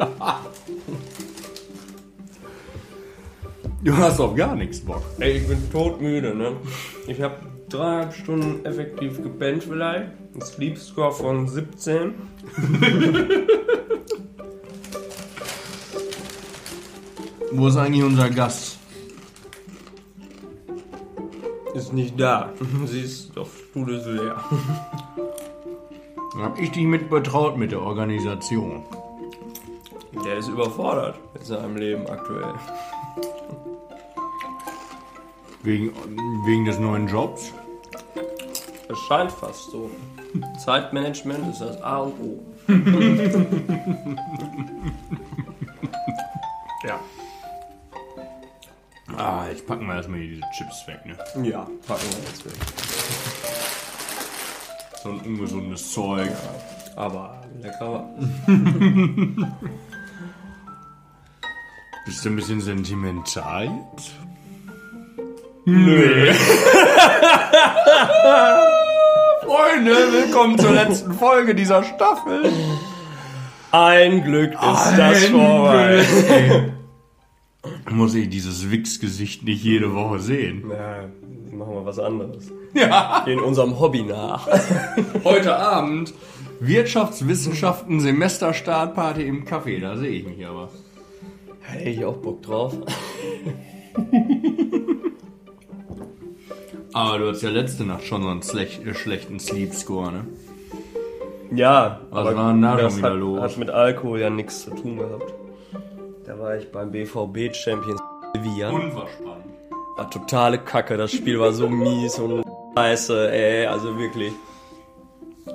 Du hast auf gar nichts Bock. Ey, ich bin todmüde, ne? Ich habe dreieinhalb Stunden effektiv gepennt vielleicht. Ein Sleep Score von 17. Wo ist eigentlich unser Gast? Ist nicht da. Sie ist auf Stuhl leer. Dann hab ich dich mit betraut mit der Organisation. Ist überfordert mit seinem Leben aktuell. Wegen, wegen des neuen Jobs? Es scheint fast so. Zeitmanagement ist das A und O. ja. Ah, jetzt packen wir erstmal hier diese Chips weg, ne? Ja, packen wir jetzt weg. So ein ungesundes Zeug. Aber lecker. Bist du ein bisschen sentimental jetzt? Nö. Freunde, willkommen zur letzten Folge dieser Staffel. Ein Glück ist das vorbei. Muss ich dieses Wix-Gesicht nicht jede Woche sehen? Ja, machen wir was anderes. Ja. Gehen unserem Hobby nach. Heute Abend Wirtschaftswissenschaften Semesterstartparty im Café. Da sehe ich mich aber. Hätte ich auch Bock drauf. Aber du hast ja letzte Nacht schon so einen schlech äh, schlechten Sleep Score, ne? Ja, Was war denn da das schon wieder hat, los? hat mit Alkohol ja nichts zu tun gehabt. Da war ich beim BVB Champions Sevilla. Unverspannend. War totale Kacke, das Spiel war so mies und scheiße, ey, also wirklich.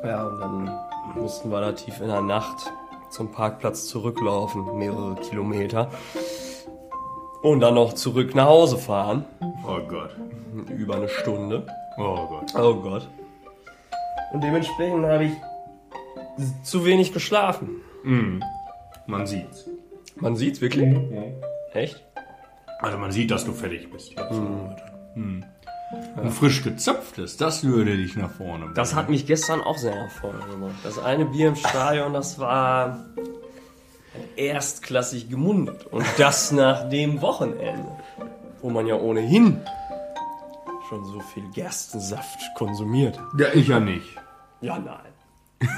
Ja, und dann mussten wir da tief in der Nacht zum Parkplatz zurücklaufen, mehrere Kilometer. Und dann noch zurück nach Hause fahren, Oh Gott. über eine Stunde. Oh Gott. Oh Gott. Und dementsprechend habe ich zu wenig geschlafen. Man sieht's. Man sieht's wirklich. Echt? Also man sieht, dass du fertig bist. Jetzt so heute. Hm. Und frisch gezöpftes, das würde dich nach vorne bringen. Das hat mich gestern auch sehr nach vorne gebracht. Das eine Bier im Stadion, das war erstklassig gemundet. Und das nach dem Wochenende, wo man ja ohnehin schon so viel Gerstensaft konsumiert. Ja, ich ja nicht. Ja, nein.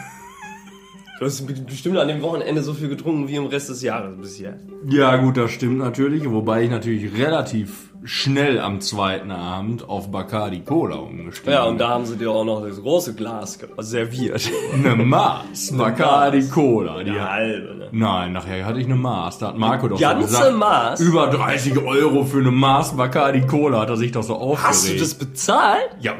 Du hast bestimmt an dem Wochenende so viel getrunken wie im Rest des Jahres bisher. Ja, gut, das stimmt natürlich. Wobei ich natürlich relativ schnell am zweiten Abend auf Bacardi Cola umgestiegen Ja, und da haben sie dir auch noch das große Glas serviert. Eine Maß. Bacardi Maß. Cola. Die hat, halbe, ne? nein, nachher hatte ich eine Maß. Da hat Marco doch Ganze gesagt. Maß? Über 30 Euro für eine Maß Bacardi Cola hat er sich doch so aufgeregt. Hast du das bezahlt? Ja,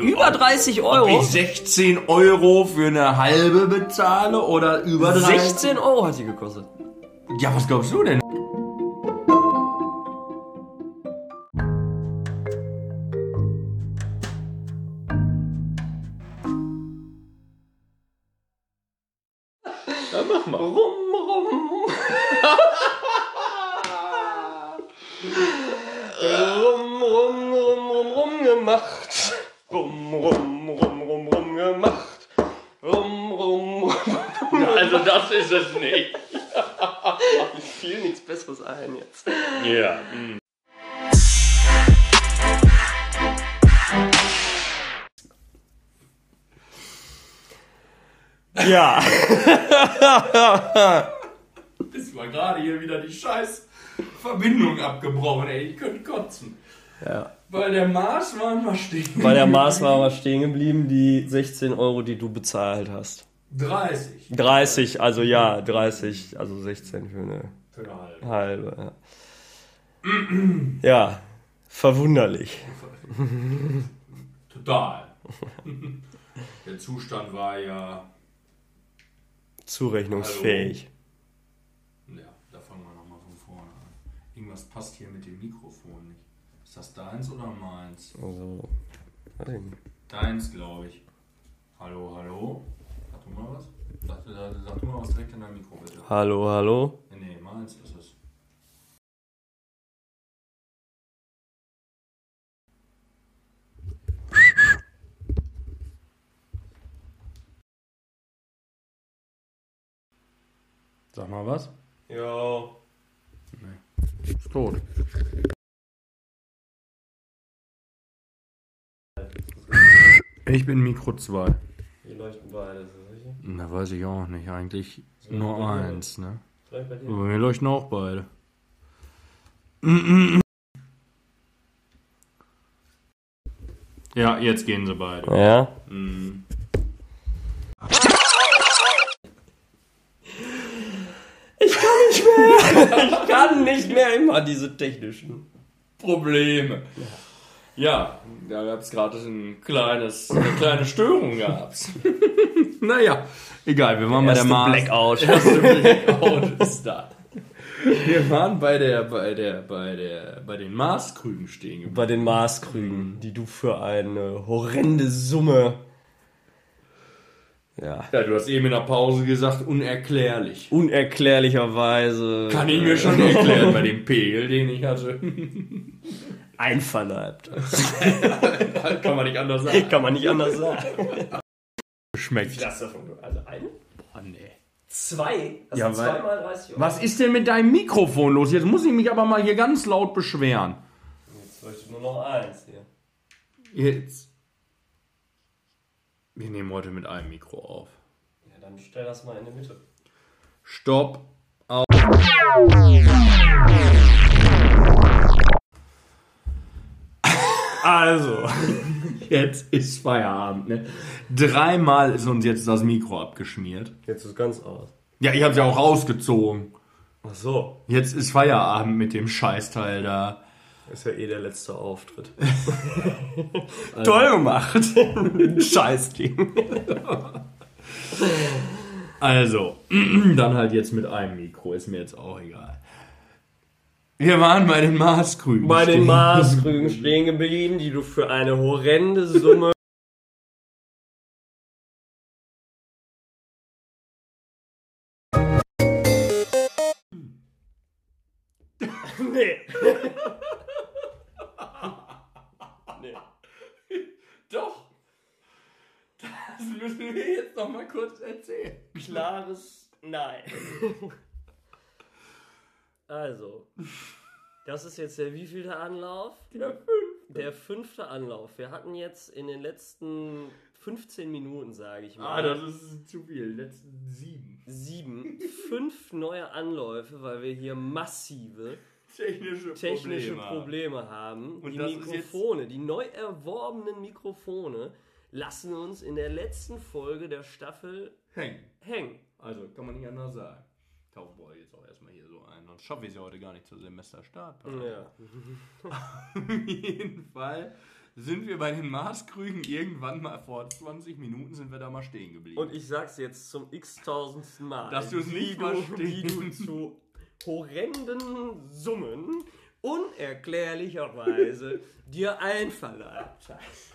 Über 30 Euro? Ob ich 16 Euro für eine halbe bezahle oder über 30? 16 Euro hat die gekostet. Ja, was glaubst du denn? Mir fiel nichts Besseres ein jetzt. Ja. Ja. Ist mal gerade hier wieder die scheiß Verbindung abgebrochen, ey. Ich könnte kotzen. ja. Weil der Mars war mal stehen. Bei der Maß war aber stehen geblieben, die 16 Euro, die du bezahlt hast. 30. 30, also ja, 30, also 16 für eine Für eine halbe. halbe. Ja, ja verwunderlich. Total. Der Zustand war ja. Zurechnungsfähig. Ja, da fangen wir nochmal von vorne an. Irgendwas passt hier mit dem Mikrofon nicht. Ist das deins oder meins? Also, nicht. Deins, glaube ich. Hallo, hallo? Sag du mal was? Sag, sag, sag du mal was direkt in dein Mikro, bitte. Hallo, hallo. Nee, nee, meins ist es. Sag mal was. Ja. Ist tot. Ich bin Mikro 2. Wir leuchten beide? Na, weiß ich auch nicht. Eigentlich So, nur bei dir. eins, ne? Vielleicht bei dir. Aber wir leuchten auch beide. Ja, jetzt gehen sie beide. Ja. Mhm. Ich kann nicht mehr immer diese technischen. Probleme. Ja, da gab es gerade ein kleines, eine kleine Störung gab's. naja, egal, wir waren bei der Mars. Blackout. Erste Blackout ist da. Wir waren bei der, bei der, bei der, bei den Marskrügen stehen geblieben. Bei den Maßkrügen, die du für eine horrende Summe. Ja. Ja, du hast eben in der Pause gesagt, unerklärlich. Unerklärlicherweise. Kann ich mir schon erklären bei dem Pegel, den ich hatte. Einverleibt. Kann man nicht anders sagen. Kann man nicht anders sagen. Schmeckt. Das davon. Also eine? Oh, nee. Zwei? Das Ja, sind zweimal 30 Euro. Was ist denn mit deinem Mikrofon los? Jetzt muss ich mich aber mal hier ganz laut beschweren. Jetzt leuchtet nur noch eins hier. Jetzt. Wir nehmen heute mit einem Mikro auf. Ja, dann stell das mal in die Mitte. Stopp. Auf. Also, jetzt ist Feierabend. Ne? Dreimal ist uns jetzt das Mikro abgeschmiert. Jetzt ist ganz aus. Ja, ich habe ja auch rausgezogen. Ach so. Jetzt ist Feierabend mit dem Scheißteil da. Ist ja eh der letzte Auftritt. Toll gemacht. Scheiß Ding. Also, dann halt jetzt mit einem Mikro, ist mir jetzt auch egal. Wir waren bei den Maßkrügen. Bei den. Maßkrügen stehen geblieben, die du für eine horrende Summe. nee. nee. Doch. Das müssen wir jetzt noch mal kurz erzählen. Klares Nein. Also, das ist jetzt der wievielte Anlauf? Der fünf. Der fünfte Anlauf. Wir hatten jetzt in den letzten 15 Minuten, sage ich mal, Ah, das ist zu viel. Letzten sieben. sieben, fünf neue Anläufe, weil wir hier massive Technische, technische Probleme. Probleme haben. Und die Mikrofone, die neu erworbenen Mikrofone, lassen uns in der letzten Folge der Staffel Hängen. hängen. Also, kann man nicht anders sagen. Wir jetzt auch erstmal hier. Sonst schaffe ich es ja heute gar nicht zur Semesterstart. Ja. Auf jeden Fall sind wir bei den Maßkrügen irgendwann mal vor 20 Minuten sind wir da mal stehen geblieben. Und ich sag's jetzt zum x-tausendsten Mal. Dass du es nicht verstehst. wie du zu horrenden Summen unerklärlicherweise dir einverleibt hast.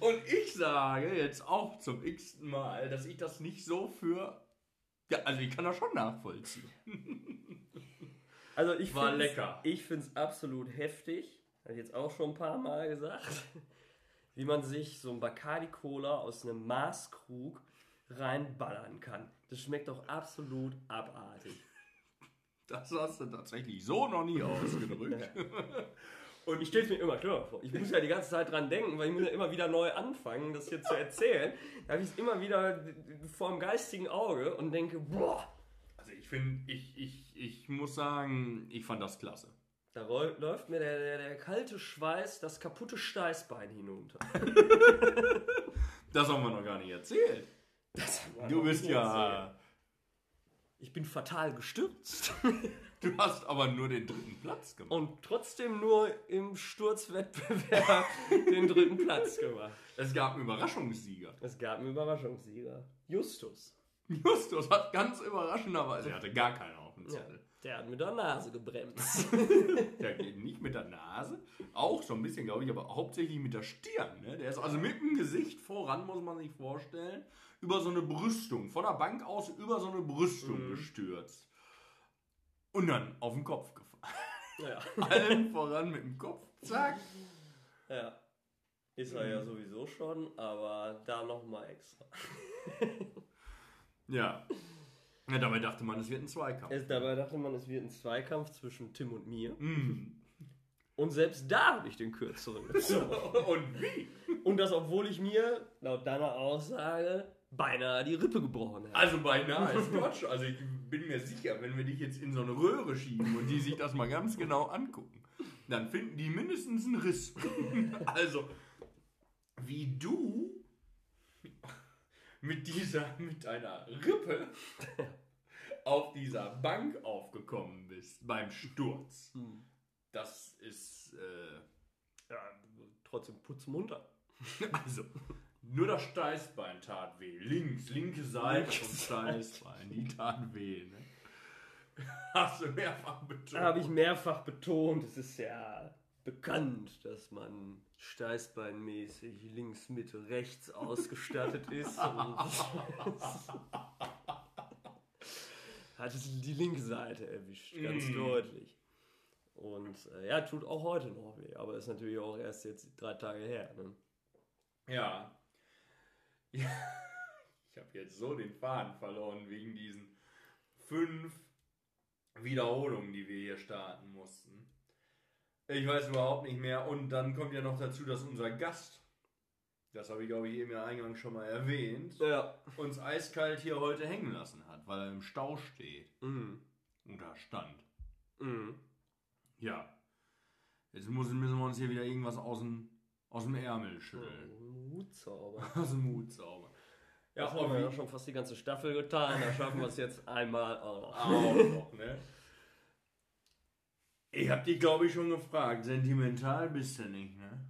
Und ich sage jetzt auch zum x-ten Mal, dass ich das nicht so für. Ja, also ich kann das schon nachvollziehen. Also ich War find's- lecker. Ich finde es absolut heftig, habe ich jetzt auch schon ein paar Mal gesagt, wie man sich so ein Bacardi Cola aus einem Maßkrug reinballern kann. Das schmeckt doch absolut abartig. Das hast du tatsächlich so noch nie ausgedrückt. Und ich stelle es mir immer klar vor. Ich muss ja die ganze Zeit dran denken, weil ich muss ja immer wieder neu anfangen, das hier zu erzählen. Da habe ich es immer wieder vor dem geistigen Auge und denke, boah, Also ich finde, ich, ich, ich muss sagen, ich fand das klasse. da läuft mir der, der, der kalte Schweiß das kaputte Steißbein hinunter. Das haben wir noch gar nicht erzählt. Du bist ja. Ich bin fatal gestürzt Du hast aber nur den dritten Platz gemacht. und trotzdem nur im Sturzwettbewerb den dritten Platz gemacht. Es gab einen Überraschungssieger. Es gab einen Überraschungssieger. Justus. Justus hat ganz überraschenderweise, er hatte gar keinen auf dem Ja, Zettel. der hat mit der Nase gebremst. Der geht nicht mit der Nase, auch so ein bisschen, glaube ich, aber hauptsächlich mit der Stirn. Ne? Der ist also mit dem Gesicht voran, muss man sich vorstellen, über so eine Brüstung, von der Bank aus über so eine Brüstung gestürzt. Und dann auf den Kopf gefallen. ja. Allen voran mit dem Kopf, zack. ja. Ist er ja sowieso schon, aber da nochmal extra. Ja. Ja, dabei dachte man, es wird ein Zweikampf. Es, dabei dachte man, es wird ein Zweikampf zwischen Tim und mir. Mm. Und selbst da habe ich den kürzeren. Und wie? Und das, obwohl ich mir, laut deiner Aussage, beinahe die Rippe gebrochen habe. Also beinahe ist Quatsch. Also ich bin mir sicher, wenn wir dich jetzt in so eine Röhre schieben und die sich das mal ganz genau angucken, dann finden die mindestens einen Riss. Also, wie du mit dieser, mit deiner Rippe auf dieser Bank aufgekommen bist beim Sturz. Das ist, äh, Ja, trotzdem putzmunter. also, nur das Steißbein tat weh. Links, linke Seite vom Steißbein, die tat weh. Ne? Hast du mehrfach betont. Habe ich mehrfach betont, es ist ja bekannt, dass man steißbeinmäßig links, Mitte, rechts ausgestattet ist. Hat es die linke Seite erwischt, ganz Mm. deutlich. Und äh, ja, tut auch heute noch weh, aber ist natürlich auch erst jetzt drei Tage her. Ne? Ja. Ja. Ich habe jetzt so den Faden verloren wegen diesen fünf Wiederholungen, die wir hier starten mussten. Ich weiß überhaupt nicht mehr. Und dann kommt ja noch dazu, dass unser Gast, das habe ich glaube ich eben ja eingangs schon mal erwähnt, Ja. uns eiskalt hier heute hängen lassen hat, weil er im Stau steht. Mhm. Und da stand. Mhm. Ja. Jetzt müssen, wir uns hier wieder irgendwas aus dem, aus dem Ärmel schütteln. Oh, Hutzauber. Aus dem Hut zaubern. Ja, Das haben wir ja schon fast die ganze Staffel getan, da schaffen wir es jetzt einmal auch noch. Ne? Ich hab dich, glaube ich, schon gefragt. Sentimental bist du nicht, ne?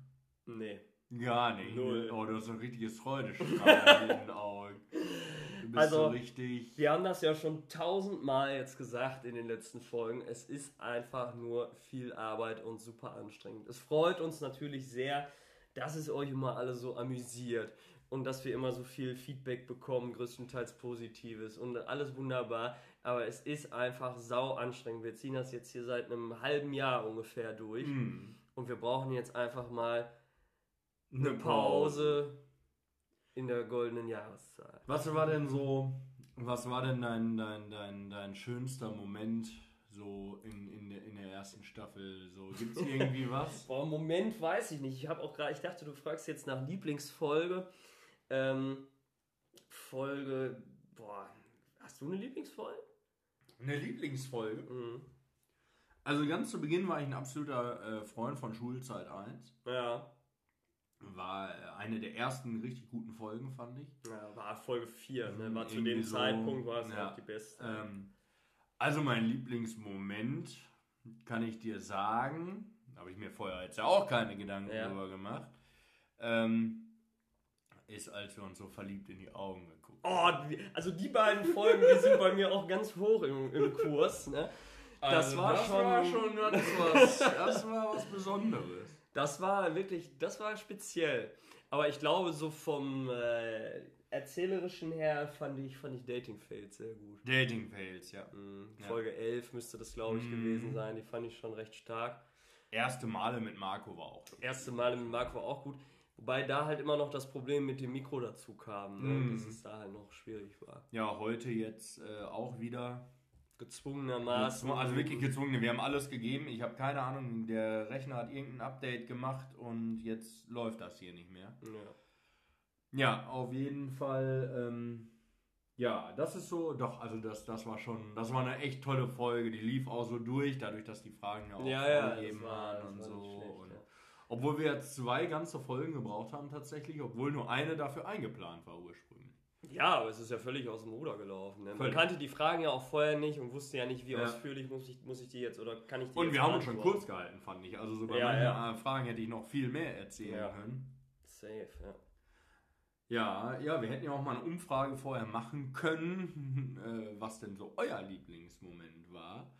Nee. Gar nicht. Null. Oh, du hast ein richtiges Freudestrahl in den Augen. Du bist Also- so richtig. Wir haben das ja schon tausendmal jetzt gesagt in den letzten Folgen. Es ist einfach nur viel Arbeit und super anstrengend. Es freut uns natürlich sehr, dass es euch immer alle so amüsiert und dass wir immer so viel Feedback bekommen, größtenteils Positives und alles wunderbar. Aber es ist einfach sau anstrengend. Wir ziehen das jetzt hier seit einem halben Jahr ungefähr durch Hm. und wir brauchen jetzt einfach mal eine Pause in der goldenen Jahreszeit. Was war denn so. Was war denn dein, dein, dein, dein schönster Moment so in, in, der, in der ersten Staffel? So, gibt's irgendwie was? Boah, im Moment weiß ich nicht. Ich habe auch gerade, ich dachte, du fragst jetzt nach Lieblingsfolge. Ähm, Folge, boah, hast du eine Lieblingsfolge? Eine Lieblingsfolge. Mhm. Also ganz zu Beginn war ich ein absoluter äh, Freund von Schulzeit 1. Ja. War äh, eine der ersten richtig guten Folgen, fand ich. ja, war Folge 4, ne? War zu Irgendwie dem so, Zeitpunkt war es ja. auch die beste. Ähm, also mein Lieblingsmoment kann ich dir sagen, habe ich mir vorher jetzt ja auch keine Gedanken Ja. drüber gemacht, ähm, ist, als wir uns so verliebt in die Augen geguckt Oh, die, also die beiden Folgen, die sind bei mir auch ganz hoch im, im Kurs. Ne? Das Also war das schon- war schon ganz was, das war was Besonderes. Das war wirklich, das war speziell. Aber ich glaube, so vom äh, erzählerischen her fand ich, fand ich Dating Fails sehr gut. Dating Fails, ja. Mhm. Ja. Folge 11 müsste das, glaube ich, Mhm. gewesen sein. Die fand ich schon recht stark. Erste Male mit Marco war auch. Erste Male mit Marc war auch gut. Wobei da halt immer noch das Problem mit dem Mikro dazu kam, ne? Mhm. dass es da halt noch schwierig war. Ja, heute jetzt äh, auch wieder Gezwungenermaßen. Also wirklich gezwungen. Wir haben alles gegeben. Ich habe keine Ahnung, der Rechner hat irgendein Update gemacht und jetzt läuft das hier nicht mehr. Ja. Ja, auf jeden Fall. Ähm, ja, das ist so. Doch, also das, das war schon, das war eine echt tolle Folge. Die lief auch so durch, dadurch, dass die Fragen ja auch Ja, ja, war- waren und so. schlecht, und ja. Obwohl wir jetzt zwei ganze Folgen gebraucht haben tatsächlich, obwohl nur eine dafür eingeplant war ursprünglich. Ja, aber es ist ja völlig aus dem Ruder gelaufen. Ne? Man kannte die Fragen ja auch vorher nicht und wusste ja nicht, wie Ja. ausführlich muss ich, muss ich die jetzt oder kann ich die Und jetzt wir haben uns schon kurz gehalten, fand ich. Also so bei Ja, manchen ja. äh, Fragen hätte ich noch viel mehr erzählen Ja. können. Safe, ja. Ja, ja, wir hätten ja auch mal eine Umfrage vorher machen können, äh, was denn so euer Lieblingsmoment war.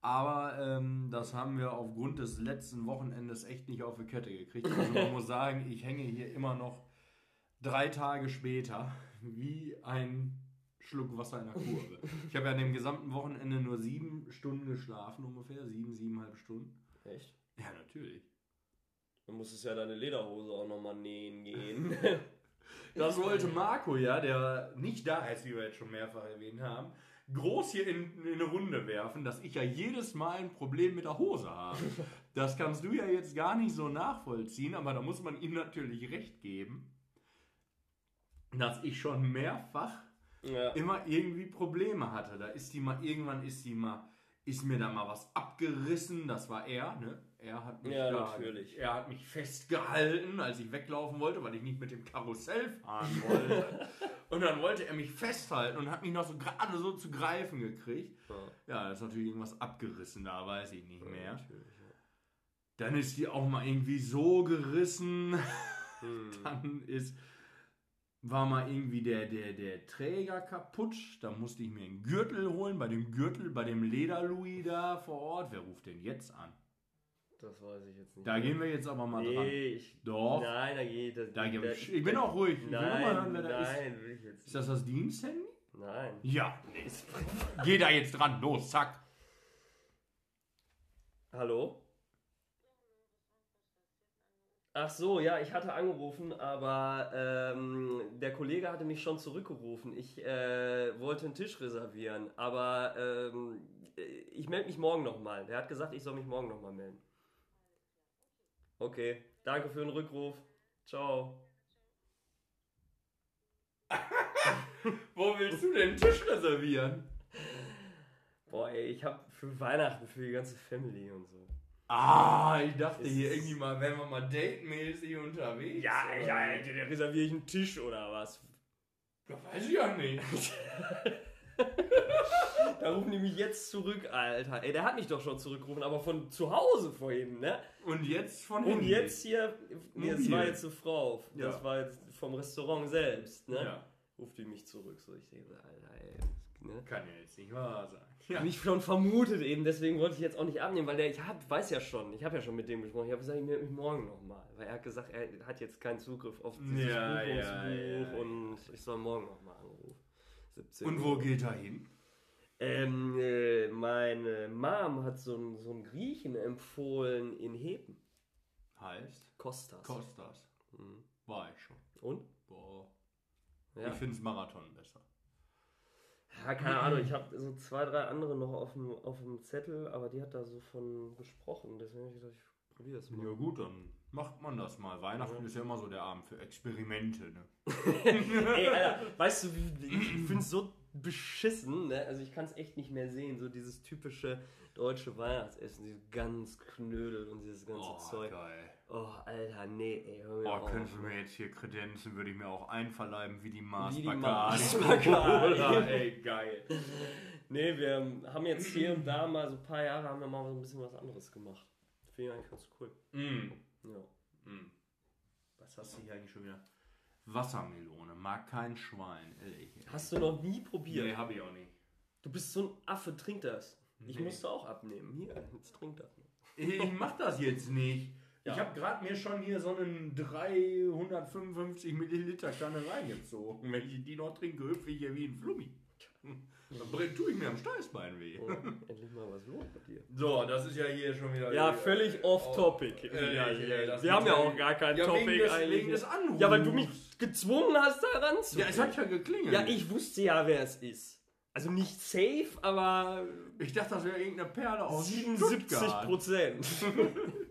Aber ähm, das haben wir aufgrund des letzten Wochenendes echt nicht auf die Kette gekriegt. Also man muss sagen, ich hänge hier immer noch drei Tage später wie ein Schluck Wasser in der Kurve. Ich habe ja an dem gesamten Wochenende nur sieben Stunden geschlafen ungefähr, sieben, siebeneinhalb Stunden. Echt? Ja, natürlich. Dann musstest ja deine Lederhose auch nochmal nähen gehen. Das wollte Marco ja, der nicht da ist, wie wir jetzt schon mehrfach erwähnt haben. groß hier in, in eine Runde werfen, dass ich ja jedes Mal ein Problem mit der Hose habe. Das kannst du ja jetzt gar nicht so nachvollziehen, aber da muss man ihm natürlich recht geben, dass ich schon mehrfach Ja. immer irgendwie Probleme hatte. Da ist die mal, irgendwann ist die mal, ist mir da mal was abgerissen, das war er, ne? Er hat mich Ja, da, natürlich. Er hat mich festgehalten, als ich weglaufen wollte, weil ich nicht mit dem Karussell fahren wollte. und dann wollte er mich festhalten und hat mich noch so gerade so zu greifen gekriegt. Ja. Ja, da ist natürlich irgendwas abgerissen, da weiß ich nicht mehr. Natürlich, ja. Dann ist die auch mal irgendwie so gerissen. Hm. Dann ist, war mal irgendwie der, der, der Träger kaputt. Da musste ich mir einen Gürtel holen. Bei dem Gürtel, bei dem Leder-Louis da vor Ort. Wer ruft denn jetzt an? Das weiß ich jetzt nicht. Da gehen wir jetzt aber mal dran. Nee, ich. Doch. Nein, da geht das. Da da- ich, ich bin auch ruhig. Ich will nur mal Nein, hören, wer da ist. nein, will ich jetzt Ist das das Diensthandy? Nein. Ja. Geh da jetzt dran. Los, zack. Hallo? Ach so, ja, ich hatte angerufen, aber ähm, der Kollege hatte mich schon zurückgerufen. Ich äh, wollte einen Tisch reservieren, aber ähm, ich melde mich morgen nochmal. Der hat gesagt, ich soll mich morgen nochmal melden. Okay, danke für den Rückruf. Ciao. Wo willst du den Tisch reservieren? Boah, ey, ich habe für Weihnachten für die ganze Family und so. Ah, ich dachte hier irgendwie mal, wären wir mal datemäßig unterwegs. Ja, oder? ja, da reserviere ich einen Tisch oder was? Das weiß ich ja nicht. Da rufen die mich jetzt zurück, Alter. Ey, der hat mich doch schon zurückgerufen, aber von zu Hause vorhin, ne? Und jetzt von Und Handy. jetzt hier, nee, das war jetzt eine Frau, das Ja. war jetzt vom Restaurant selbst, ne? Ja, Ruft die mich zurück, so ich denke, Alter, ey, ne? kann ja jetzt nicht wahr sein. Ja. Hab ich schon vermutet eben, deswegen wollte ich jetzt auch nicht abnehmen, weil der, ich hab, weiß ja schon, ich habe ja schon mit dem gesprochen, ich habe gesagt, ich melde mich morgen nochmal, weil er hat gesagt, er hat jetzt keinen Zugriff auf dieses Ja, Buchungsbuch ja, und ich soll morgen nochmal anrufen. 17 Und wo geht er hin? Ähm, äh, meine Mom hat so einen, so einen Griechen empfohlen in Heben. Heißt Kostas. Kostas. Mhm. War ich schon. Und? Boah. Ja. Ich finde es Marathon besser. Ja, keine Ahnung, ich habe so zwei, drei andere noch auf dem, auf dem Zettel, aber die hat da so von gesprochen, deswegen habe ich gedacht, ich probiere das Ja mal. gut, dann macht man das mal. Weihnachten Ja. ist ja immer so der Abend für Experimente. Ne? Ey, Alter, weißt du, ich finde es so beschissen, ne? Also ich kann es echt nicht mehr sehen, so dieses typische deutsche Weihnachtsessen, diese ganz Knödel und dieses ganze Oh, Zeug. geil. Oh, Alter, nee, ey, hör mir Oh, auf. könntest du mir jetzt hier kredenzen, würde ich mir auch einverleiben wie die Mars Wie die. Mars Bacardi. Ey, geil. Nee, wir haben jetzt hier und da mal so ein paar Jahre haben wir mal so ein bisschen was anderes gemacht. Finde ich eigentlich ganz cool. Mm. Ja. Mm. Was hast du hier eigentlich schon wieder? Wassermelone, mag kein Schwein. Ehrlich. Hast du noch nie probiert? Nee, hab ich auch nicht. Du bist so ein Affe, trink das. Ich Nee. musste auch abnehmen. Hier, jetzt trink das. Ich mach das jetzt nicht. Ja. Ich habe gerade mir schon hier so einen 355 Milliliter Kanne reingezogen. Wenn ich die noch trinke, hüpfe ich hier wie ein Flummi. Dann tue ich mir am Steißbein weh. Oh, endlich mal was los bei dir. So, das ist ja hier schon wieder. Ja, völlig off-topic. Äh, ja, äh, das wir haben ja auch gar kein ja, Topic wegen des, eigentlich. Wegen des Anrufs. ja, weil du mich gezwungen hast, da Ja, ranzugehen. es hat ja geklingelt. ja, ich wusste ja, wer es ist. Also nicht safe, aber Ich dachte, das wäre irgendeine Perle aus 77 Stuttgart, Prozent.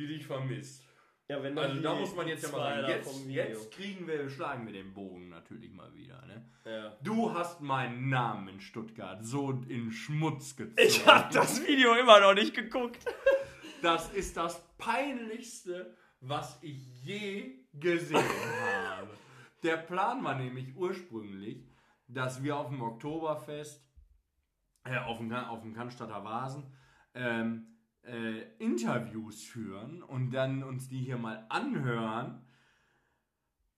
die dich vermisst. Ja, wenn Also da muss man jetzt ja mal sagen, jetzt, jetzt kriegen wir, schlagen wir den Bogen natürlich mal wieder. Ne? Ja. Du hast meinen Namen in Stuttgart so in Schmutz gezogen. Ich hab das Video immer noch nicht geguckt. Das ist das peinlichste, was ich je gesehen habe. Der Plan war nämlich ursprünglich, dass wir auf dem Oktoberfest, äh, auf dem, auf dem Cannstatter Vasen, ähm, äh, Interviews führen und dann uns die hier mal anhören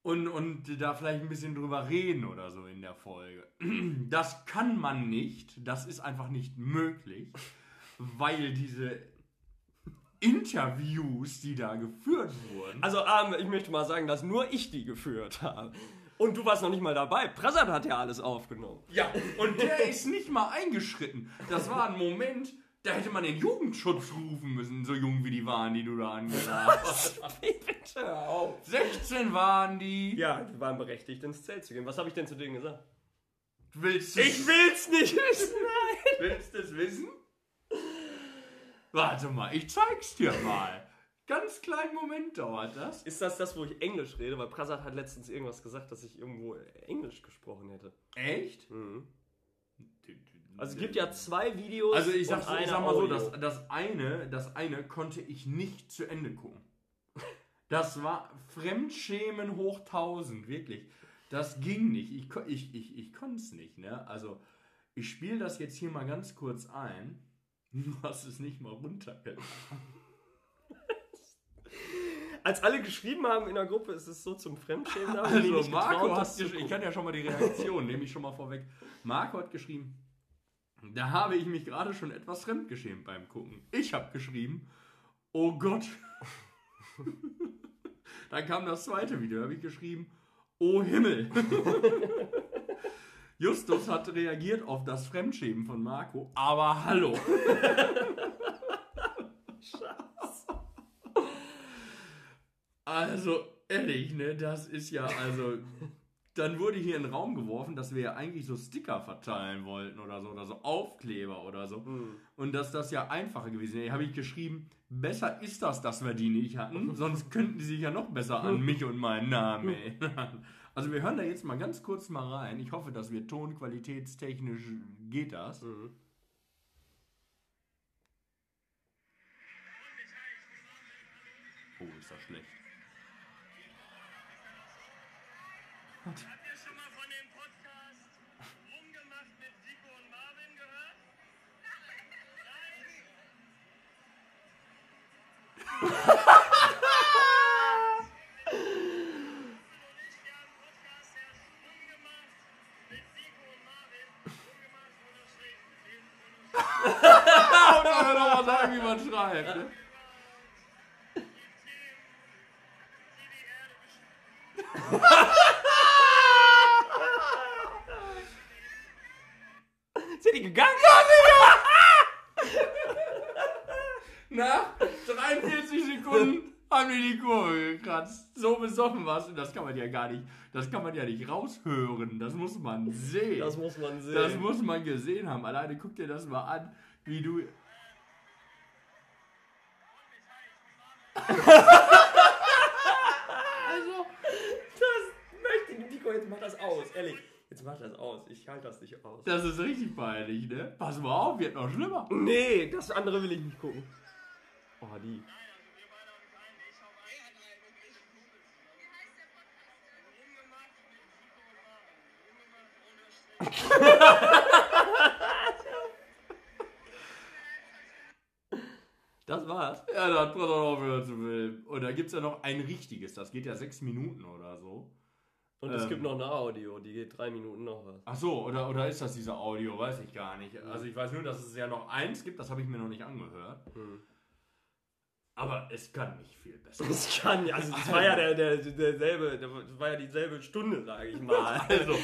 und, und da vielleicht ein bisschen drüber reden oder so in der Folge. Das kann man nicht, das ist einfach nicht möglich, weil diese Interviews, die da geführt wurden. Also, ähm, ich möchte mal sagen, dass nur ich die geführt habe. Und du warst noch nicht mal dabei. Prasad hat ja alles aufgenommen. Ja, und der ist nicht mal eingeschritten. Das war ein Moment, da hätte man den Jugendschutz rufen müssen, so jung wie die waren, die du da angesagt hast. Bitte hör auf. 16 waren die. Ja, die waren berechtigt, ins Zelt zu gehen. Was habe ich denn zu denen gesagt? Willst du Ich will's nicht wissen. Willst du es wissen? Warte mal, ich zeig's dir mal. Ganz kleinen Moment dauert das. Ist das das, wo ich Englisch rede? Weil Prasad hat letztens irgendwas gesagt, dass ich irgendwo Englisch gesprochen hätte. Echt? Mhm. Also es gibt ja zwei Videos. Also ich sag, und so, ich sag mal so, Audio. das, das, eine, das eine konnte ich nicht zu Ende gucken. Das war Fremdschämen hoch 1000, wirklich. Das ging nicht. Ich, ich, ich, ich konnte es nicht. Ne? Also ich spiele das jetzt hier mal ganz kurz ein. Du hast es nicht mal runtergeladen. Als alle geschrieben haben in der Gruppe, ist es so zum Fremdschämen. Also Marco getraut, hat geschrieben, ich kann ja schon mal die Reaktion, nehme ich schon mal vorweg. Marco hat geschrieben, da habe ich mich gerade schon etwas fremdgeschämt beim Gucken. Ich habe geschrieben, oh Gott. Dann kam das zweite Video, da habe ich geschrieben, oh Himmel. Justus hat reagiert auf das Fremdschämen von Marco, aber hallo. Also, ehrlich, ne, das ist ja, also, dann wurde hier in den Raum geworfen, dass wir ja eigentlich so Sticker verteilen wollten oder so, oder so Aufkleber oder so. Hm. Und dass das ja einfacher gewesen wäre. habe ich geschrieben, besser ist das, dass wir die nicht hatten, sonst könnten die sich ja noch besser an mich und meinen Namen erinnern. Also wir hören da jetzt mal ganz kurz mal rein. Ich hoffe, dass wir tonqualitätstechnisch geht das. Mhm. Oh, ist das schlecht. Habt ihr schon mal von dem Podcast Rumgemacht mit Nico und Marvin gehört? Nein? Und ich, wir haben einen Podcast, der ist Rumgemacht mit Nico und Marvin. Rumgemacht, unterstrich, Und aber noch mal sagen, wie man schreibt. Ne? die Themen, die die Erde bestimmen. Sind die gegangen? Nach 43 Sekunden haben die die Kurve gekratzt. So besoffen warst du. Das kann man ja gar nicht, das kann man ja nicht raushören. Das muss man sehen. Das muss man sehen. Das muss man gesehen haben. Alleine guck dir das mal an, wie du. also, das möchte Nico, jetzt mach das aus. Ehrlich, jetzt mach das aus. Ich halte das nicht aus. Das ist richtig peinlich, ne? Pass mal auf, wird noch schlimmer. Nee, das andere will ich nicht gucken. Oh, die. Das war's. Ja, da hat Brother aufgehört zu filmen. Und da gibt es ja noch ein richtiges. Das geht ja sechs Minuten oder so. Und es Ähm. gibt noch eine Audio, die geht drei Minuten noch was. Ach so, oder, oder ist das dieser Audio? Weiß ich gar nicht. Also ich weiß nur, dass es ja noch eins gibt. Das habe ich mir noch nicht angehört. Hm. Aber es kann nicht viel besser. Das kann ja, also das war ja der, der, derselbe, das war ja dieselbe Stunde, sage ich mal. Also,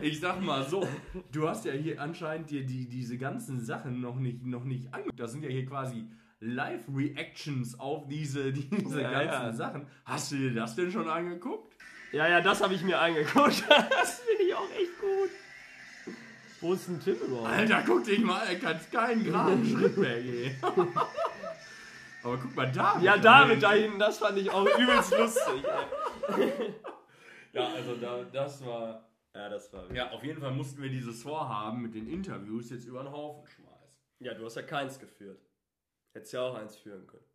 ich sag mal so, du hast ja hier anscheinend dir die, diese ganzen Sachen noch nicht, noch nicht angeguckt. Das sind ja hier quasi Live-Reactions auf diese, diese Ja, ganzen ja. Sachen. Hast du dir das denn schon angeguckt? Ja, ja, das habe ich mir angeguckt. Das finde ich auch echt gut. Wo ist denn Tim überhaupt? Alter, guck dich mal, er kann keinen geraden Schritt mehr gehen. Aber guck mal da. Ja, David da hinten, das fand ich auch übelst lustig. Ja, also da, das war. Ja, das war. Ja, auf jeden Fall mussten wir dieses Vorhaben mit den Interviews jetzt über den Haufen schmeißen. Ja, du hast ja keins geführt. Hättest ja auch eins führen können.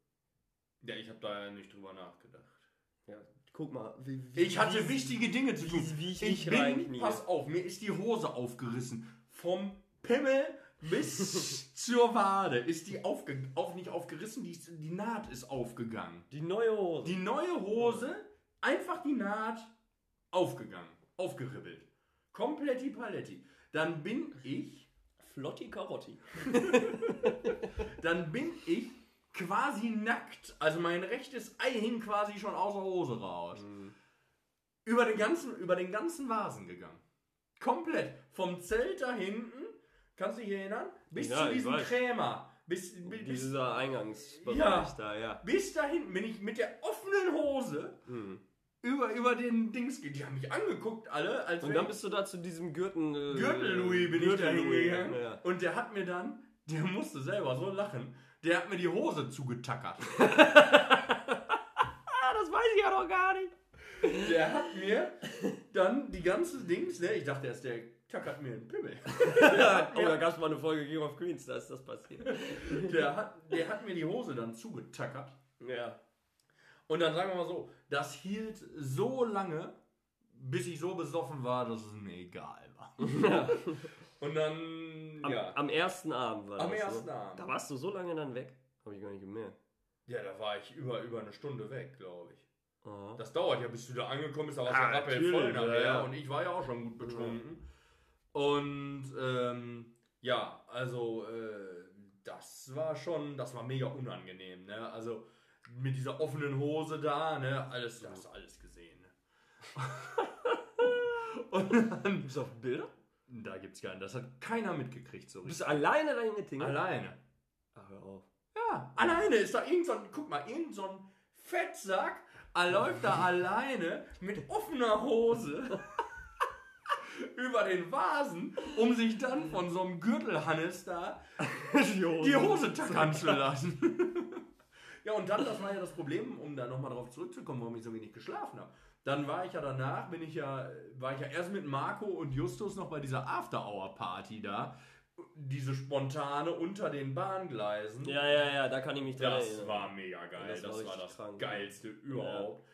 Ja, ich habe da ja nicht drüber nachgedacht. Ja, guck mal. Wie, wie, Ich hatte wie- wichtige Dinge zu tun. wie ich ich bin, pass auf, mir ist die Hose aufgerissen. Vom Pimmel bis zur Wade ist die aufge auf, nicht aufgerissen, die, ist, die Naht ist aufgegangen. Die neue Hose. Die neue Hose, einfach die Naht aufgegangen, aufgeribbelt. Komplett die Paletti. Dann bin ich, Flotti Karotti. dann bin ich quasi nackt. Also mein rechtes Ei hing quasi schon aus der Hose raus. Über den ganzen, über den ganzen Vasen gegangen. Komplett. Vom Zelt da hinten, kannst du dich erinnern? Bis Ja, zu diesem. Krämer. Bis, bis, Dieser Eingangsbereich Ja. da, ja. bis dahin bin ich mit der offenen Hose Hm. über, über den Dings geht. Die haben mich angeguckt, alle. Und dann bist du da zu diesem Gürtel... Äh, Gürtel-Louis bin ich da hingegangen. Ja. Und der hat mir dann, der musste selber so lachen, der hat mir die Hose zugetackert. Ah, das weiß ich ja noch gar nicht. Der hat mir dann die ganze Dings, ne, ich dachte erst, der tackert mir einen Pimmel. oh, da gab es mal eine Folge King of Queens, da ist das passiert. Der hat, der hat mir die Hose dann zugetackert. Ja. Und dann sagen wir mal so, das hielt so lange, bis ich so besoffen war, dass es mir egal war. Und dann, Am, ja. am ersten Abend war Am das ersten so. Abend. Da warst du so lange dann weg? Habe ich gar nicht gemerkt. Ja, da war ich über, über eine Stunde weg, glaube ich. Aha. Das dauert ja, bis du da angekommen bist, aber es Ah, war rappel natürlich, voll ja, nachher ja. und ich war ja auch schon gut betrunken. Und ähm, ja, also äh, das war schon, das war mega unangenehm, ne? Also mit dieser offenen Hose da, ne? Alles, das hast du alles gesehen. Ne? und dann, Bist du auf Bilder? Da gibt's nicht, das hat keiner mitgekriegt so Bist richtig. du alleine dahin getingelt? Alleine. Ach, hör auf. Ja, alleine ist da irgend so ein, guck mal, irgend so ein Fettsack, er läuft da alleine mit offener Hose über den Vasen, um sich dann von so einem Gürtelhannes da die Hose tackern zu lassen. ja, und dann, das war ja das Problem, um da nochmal drauf zurückzukommen, warum ich so wenig geschlafen habe. Dann war ich ja danach, bin ich ja, war ich ja erst mit Marco und Justus noch bei dieser After-Hour-Party da. Diese spontane unter den Bahngleisen. Ja, ja, ja, da kann ich mich dran Das erinnern. war mega geil. Das Das, war das krank. geilste überhaupt.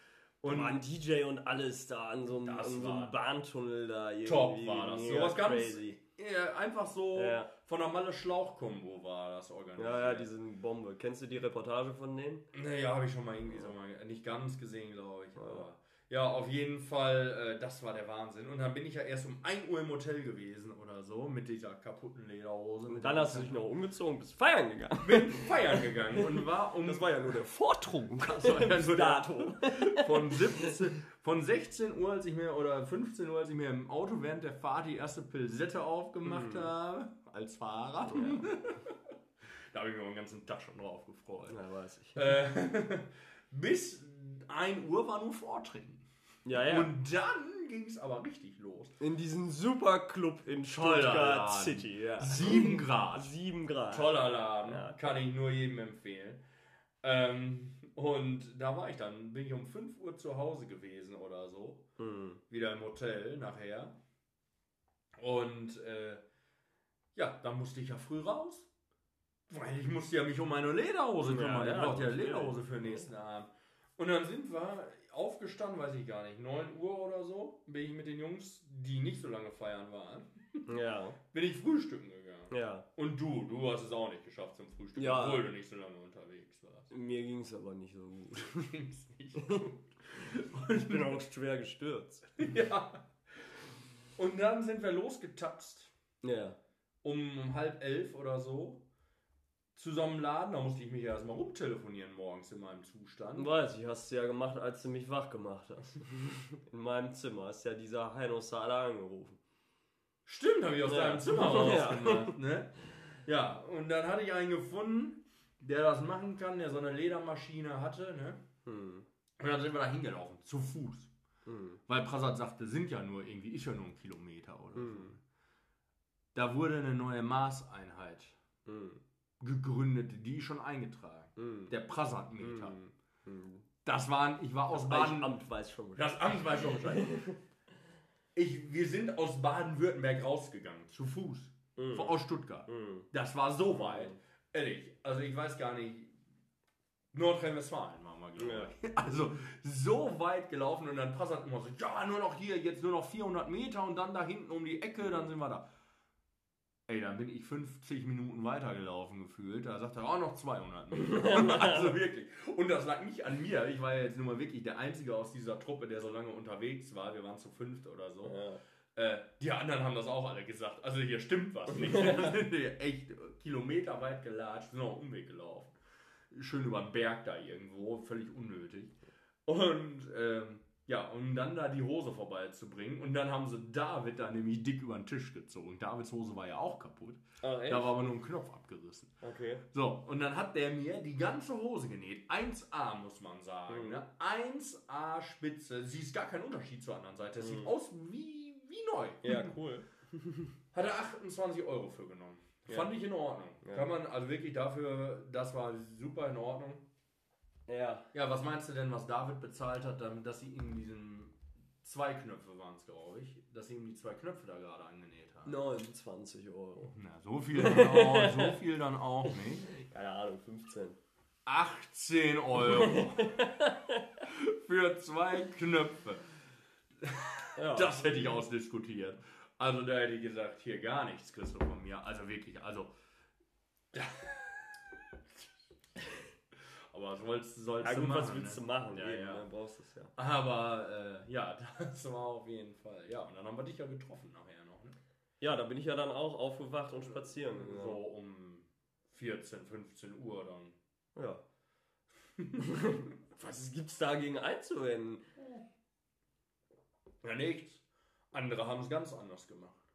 Und Und war ein DJ und alles da an so einem, an so einem Bahntunnel da irgendwie. top war das. Mega Sowas ganz crazy. ja, einfach so Ja. von der Malle Schlauch-Kombo war das organisiert. Ja, ja, die sind Bombe. Kennst du die Reportage von denen? Naja, habe ich schon mal irgendwie so mal nicht ganz gesehen, glaube ich. Aber ja, auf jeden Fall, äh, das war der Wahnsinn. Und dann bin ich ja erst um 1 Uhr im Hotel gewesen oder so mit dieser kaputten Lederhose. Und dann hast du dich noch umgezogen, bist feiern gegangen. bin feiern gegangen und war um Das war ja nur der Vortrunk. Das war ja der- dato. von 17, von 16 Uhr, als ich mir, oder 15 Uhr, als ich mir im Auto während der Fahrt die erste Pilsette aufgemacht habe, als Fahrer. da habe ich mir den ganzen Tag schon drauf gefreut. Ja, weiß ich. Äh, bis 1 Uhr war nur Vortrinken. Ja, ja. Und dann ging es aber richtig los. in diesem Superclub in Toller Stuttgart Laden. City. Ja. 7 Grad. 7 Grad. Toller Laden, Ja. kann ich nur jedem empfehlen. Ähm, und da war ich dann, bin ich um 5 Uhr zu Hause gewesen oder so. Hm. wieder im Hotel nachher. Und äh, ja, dann musste ich ja früh raus. Weil ich musste ja mich um meine Lederhose kümmern. ja, ich brauchte ja. Lederhose für den nächsten Abend. Und dann sind wir aufgestanden, weiß ich gar nicht, 9 Uhr oder so, bin ich mit den Jungs, die nicht so lange feiern waren, Ja, bin ich frühstücken gegangen. ja. Und du, du hast es auch nicht geschafft zum Frühstück, Ja. obwohl du nicht so lange unterwegs warst. Mir ging es aber nicht so gut. Ging's nicht gut. Ich bin auch schwer gestürzt. ja. Und dann sind wir losgetapst. Ja. um halb elf oder so zusammen laden. Da musste ich mich ja erstmal rumtelefonieren morgens in meinem Zustand. Weiß ich, hast du ja gemacht, als du mich wach gemacht hast. In meinem Zimmer hast ja dieser Heino Sala angerufen. Stimmt, habe ich aus Ja. deinem Zimmer Ja. rausgemacht. Ne? Ja, und dann hatte ich einen gefunden, der das machen kann, der so eine Ledermaschine hatte. Ne? Hm. Und dann sind wir da hingelaufen, zu Fuß. Hm. Weil Prasad sagte, sind ja nur irgendwie, ist ja nur ein Kilometer oder so. Hm. Da wurde eine neue Maßeinheit Hm. Gegründet, die ist schon eingetragen. Hm. Der Prasad-Meter. Hm. Hm. Das waren, ich war aus Das Baden. Amt weiß schon Bescheid. Das Amt weiß schon Bescheid. Ich, wir sind aus Baden-Württemberg rausgegangen, zu Fuß, Hm. aus Stuttgart. Hm. Das war so weit. Ehrlich, also ich weiß gar nicht. Nordrhein-Westfalen waren wir, glaube ich. Also so weit gelaufen und dann Prasad immer so, ja, nur noch hier, jetzt nur noch 400 Meter und dann da hinten um die Ecke, dann sind wir da. Ey, dann bin ich 50 Minuten weitergelaufen gefühlt. Da sagt er auch noch 200 Meter. also wirklich. Und das lag nicht an mir. Ich war ja jetzt nun mal wirklich der Einzige aus dieser Truppe, der so lange unterwegs war. Wir waren zu fünft oder so. Ja. Äh, die anderen haben das auch alle gesagt. Also hier stimmt was nicht. Wir sind hier echt kilometerweit gelatscht, sind auch einen Umweg gelaufen. Schön über den Berg da irgendwo, völlig unnötig. Und ähm, Ja, um dann da die Hose vorbeizubringen. Und dann haben sie David da nämlich dick über den Tisch gezogen. Davids Hose war ja auch kaputt. Ach, echt? Da war aber nur ein Knopf abgerissen. Okay. So, und dann hat der mir die ganze Hose genäht. 1A, muss man sagen. Mhm. Ne? 1A Spitze. Sie ist gar kein Unterschied zur anderen Seite. Es Mhm. sieht aus wie, wie neu. Ja, cool. Hat er 28 Euro für genommen. Ja. Fand ich in Ordnung. Ja. Kann man, also wirklich dafür, das war super in Ordnung. Ja. Ja, was meinst du denn, was David bezahlt hat, damit, dass sie ihm diesen zwei Knöpfe waren es, glaube ich, dass sie ihm die zwei Knöpfe da gerade angenäht haben? 29 Euro. Na, so viel dann auch, so viel dann auch nicht. Keine Ahnung, 15. 18 Euro für zwei Knöpfe. Ja. Das hätte ich ausdiskutiert. Also da hätte ich gesagt, hier gar nichts kriegst du von mir. Also wirklich, also. Aber was sollst, sollst ja, du gut, machen? was willst ne? du machen? Ja, Eben, ja. Dann brauchst du es ja. Aber äh, ja, das war auf jeden Fall. Ja, und dann haben wir dich ja getroffen nachher noch. Ne? Ja, da bin ich ja dann auch aufgewacht und spazieren So um 14, 15 Uhr dann. Ja. Was gibt's dagegen einzuwenden? Ja, nichts. Andere haben es ganz anders gemacht.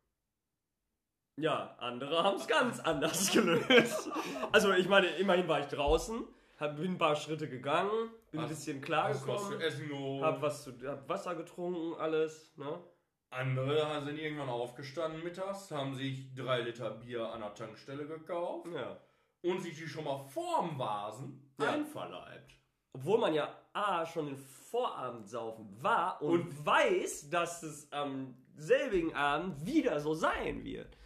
Ja, andere haben es ganz anders gelöst. Also ich meine, immerhin war ich draußen, hab, bin ein paar Schritte gegangen, bin ein Hast- bisschen was zu klargekommen, hab was zu, hab Wasser getrunken, alles, ne? Andere sind irgendwann aufgestanden mittags, haben sich drei Liter Bier an der Tankstelle gekauft Ja. und sich die schon mal vorm Vasen Ja. einverleibt. Obwohl man ja A schon den Vorabend saufen war und, weiß, dass es am selbigen Abend wieder so sein wird.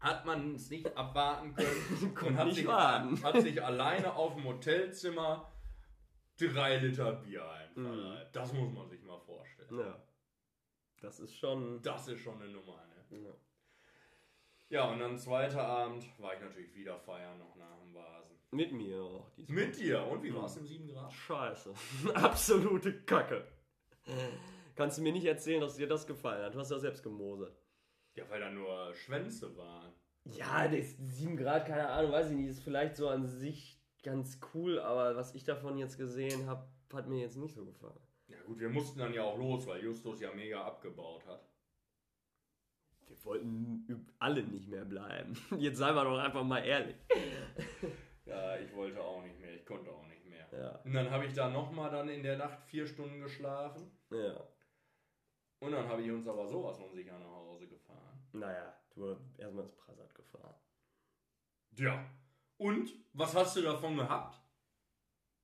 Hat man es nicht abwarten können und hat sich, hat sich alleine auf dem Hotelzimmer drei Liter Bier einverleibt. Das muss man sich mal vorstellen. Ja. Das ist schon. Das ist schon eine Nummer, ne? Ja. Ja, und dann zweiter Abend war ich natürlich wieder feiern noch nach dem Vasen. Mit mir auch. diesmal. Mit dir. Und wie war es im 7 Grad? Scheiße. Absolute Kacke. Kannst du mir nicht erzählen, dass dir das gefallen hat? Du hast ja selbst gemosert. Ja, weil da nur Schwänze waren. Ja, das 7 Grad, keine Ahnung, weiß ich nicht, ist vielleicht so an sich ganz cool, aber was ich davon jetzt gesehen habe, hat mir jetzt nicht so gefallen. Ja gut, wir mussten dann ja auch los, weil Justus ja mega abgebaut hat. Wir wollten alle nicht mehr bleiben. Jetzt seien wir doch einfach mal ehrlich. Ja, ich wollte auch nicht mehr, ich konnte auch nicht mehr. Ja. Und dann habe ich da nochmal dann in der Nacht vier Stunden geschlafen. Ja. Und dann habe ich uns aber sowas unsicher nach Hause gefahren. Naja, du hast erstmal ins Prasat gefahren. Ja. Und? Was hast du davon gehabt?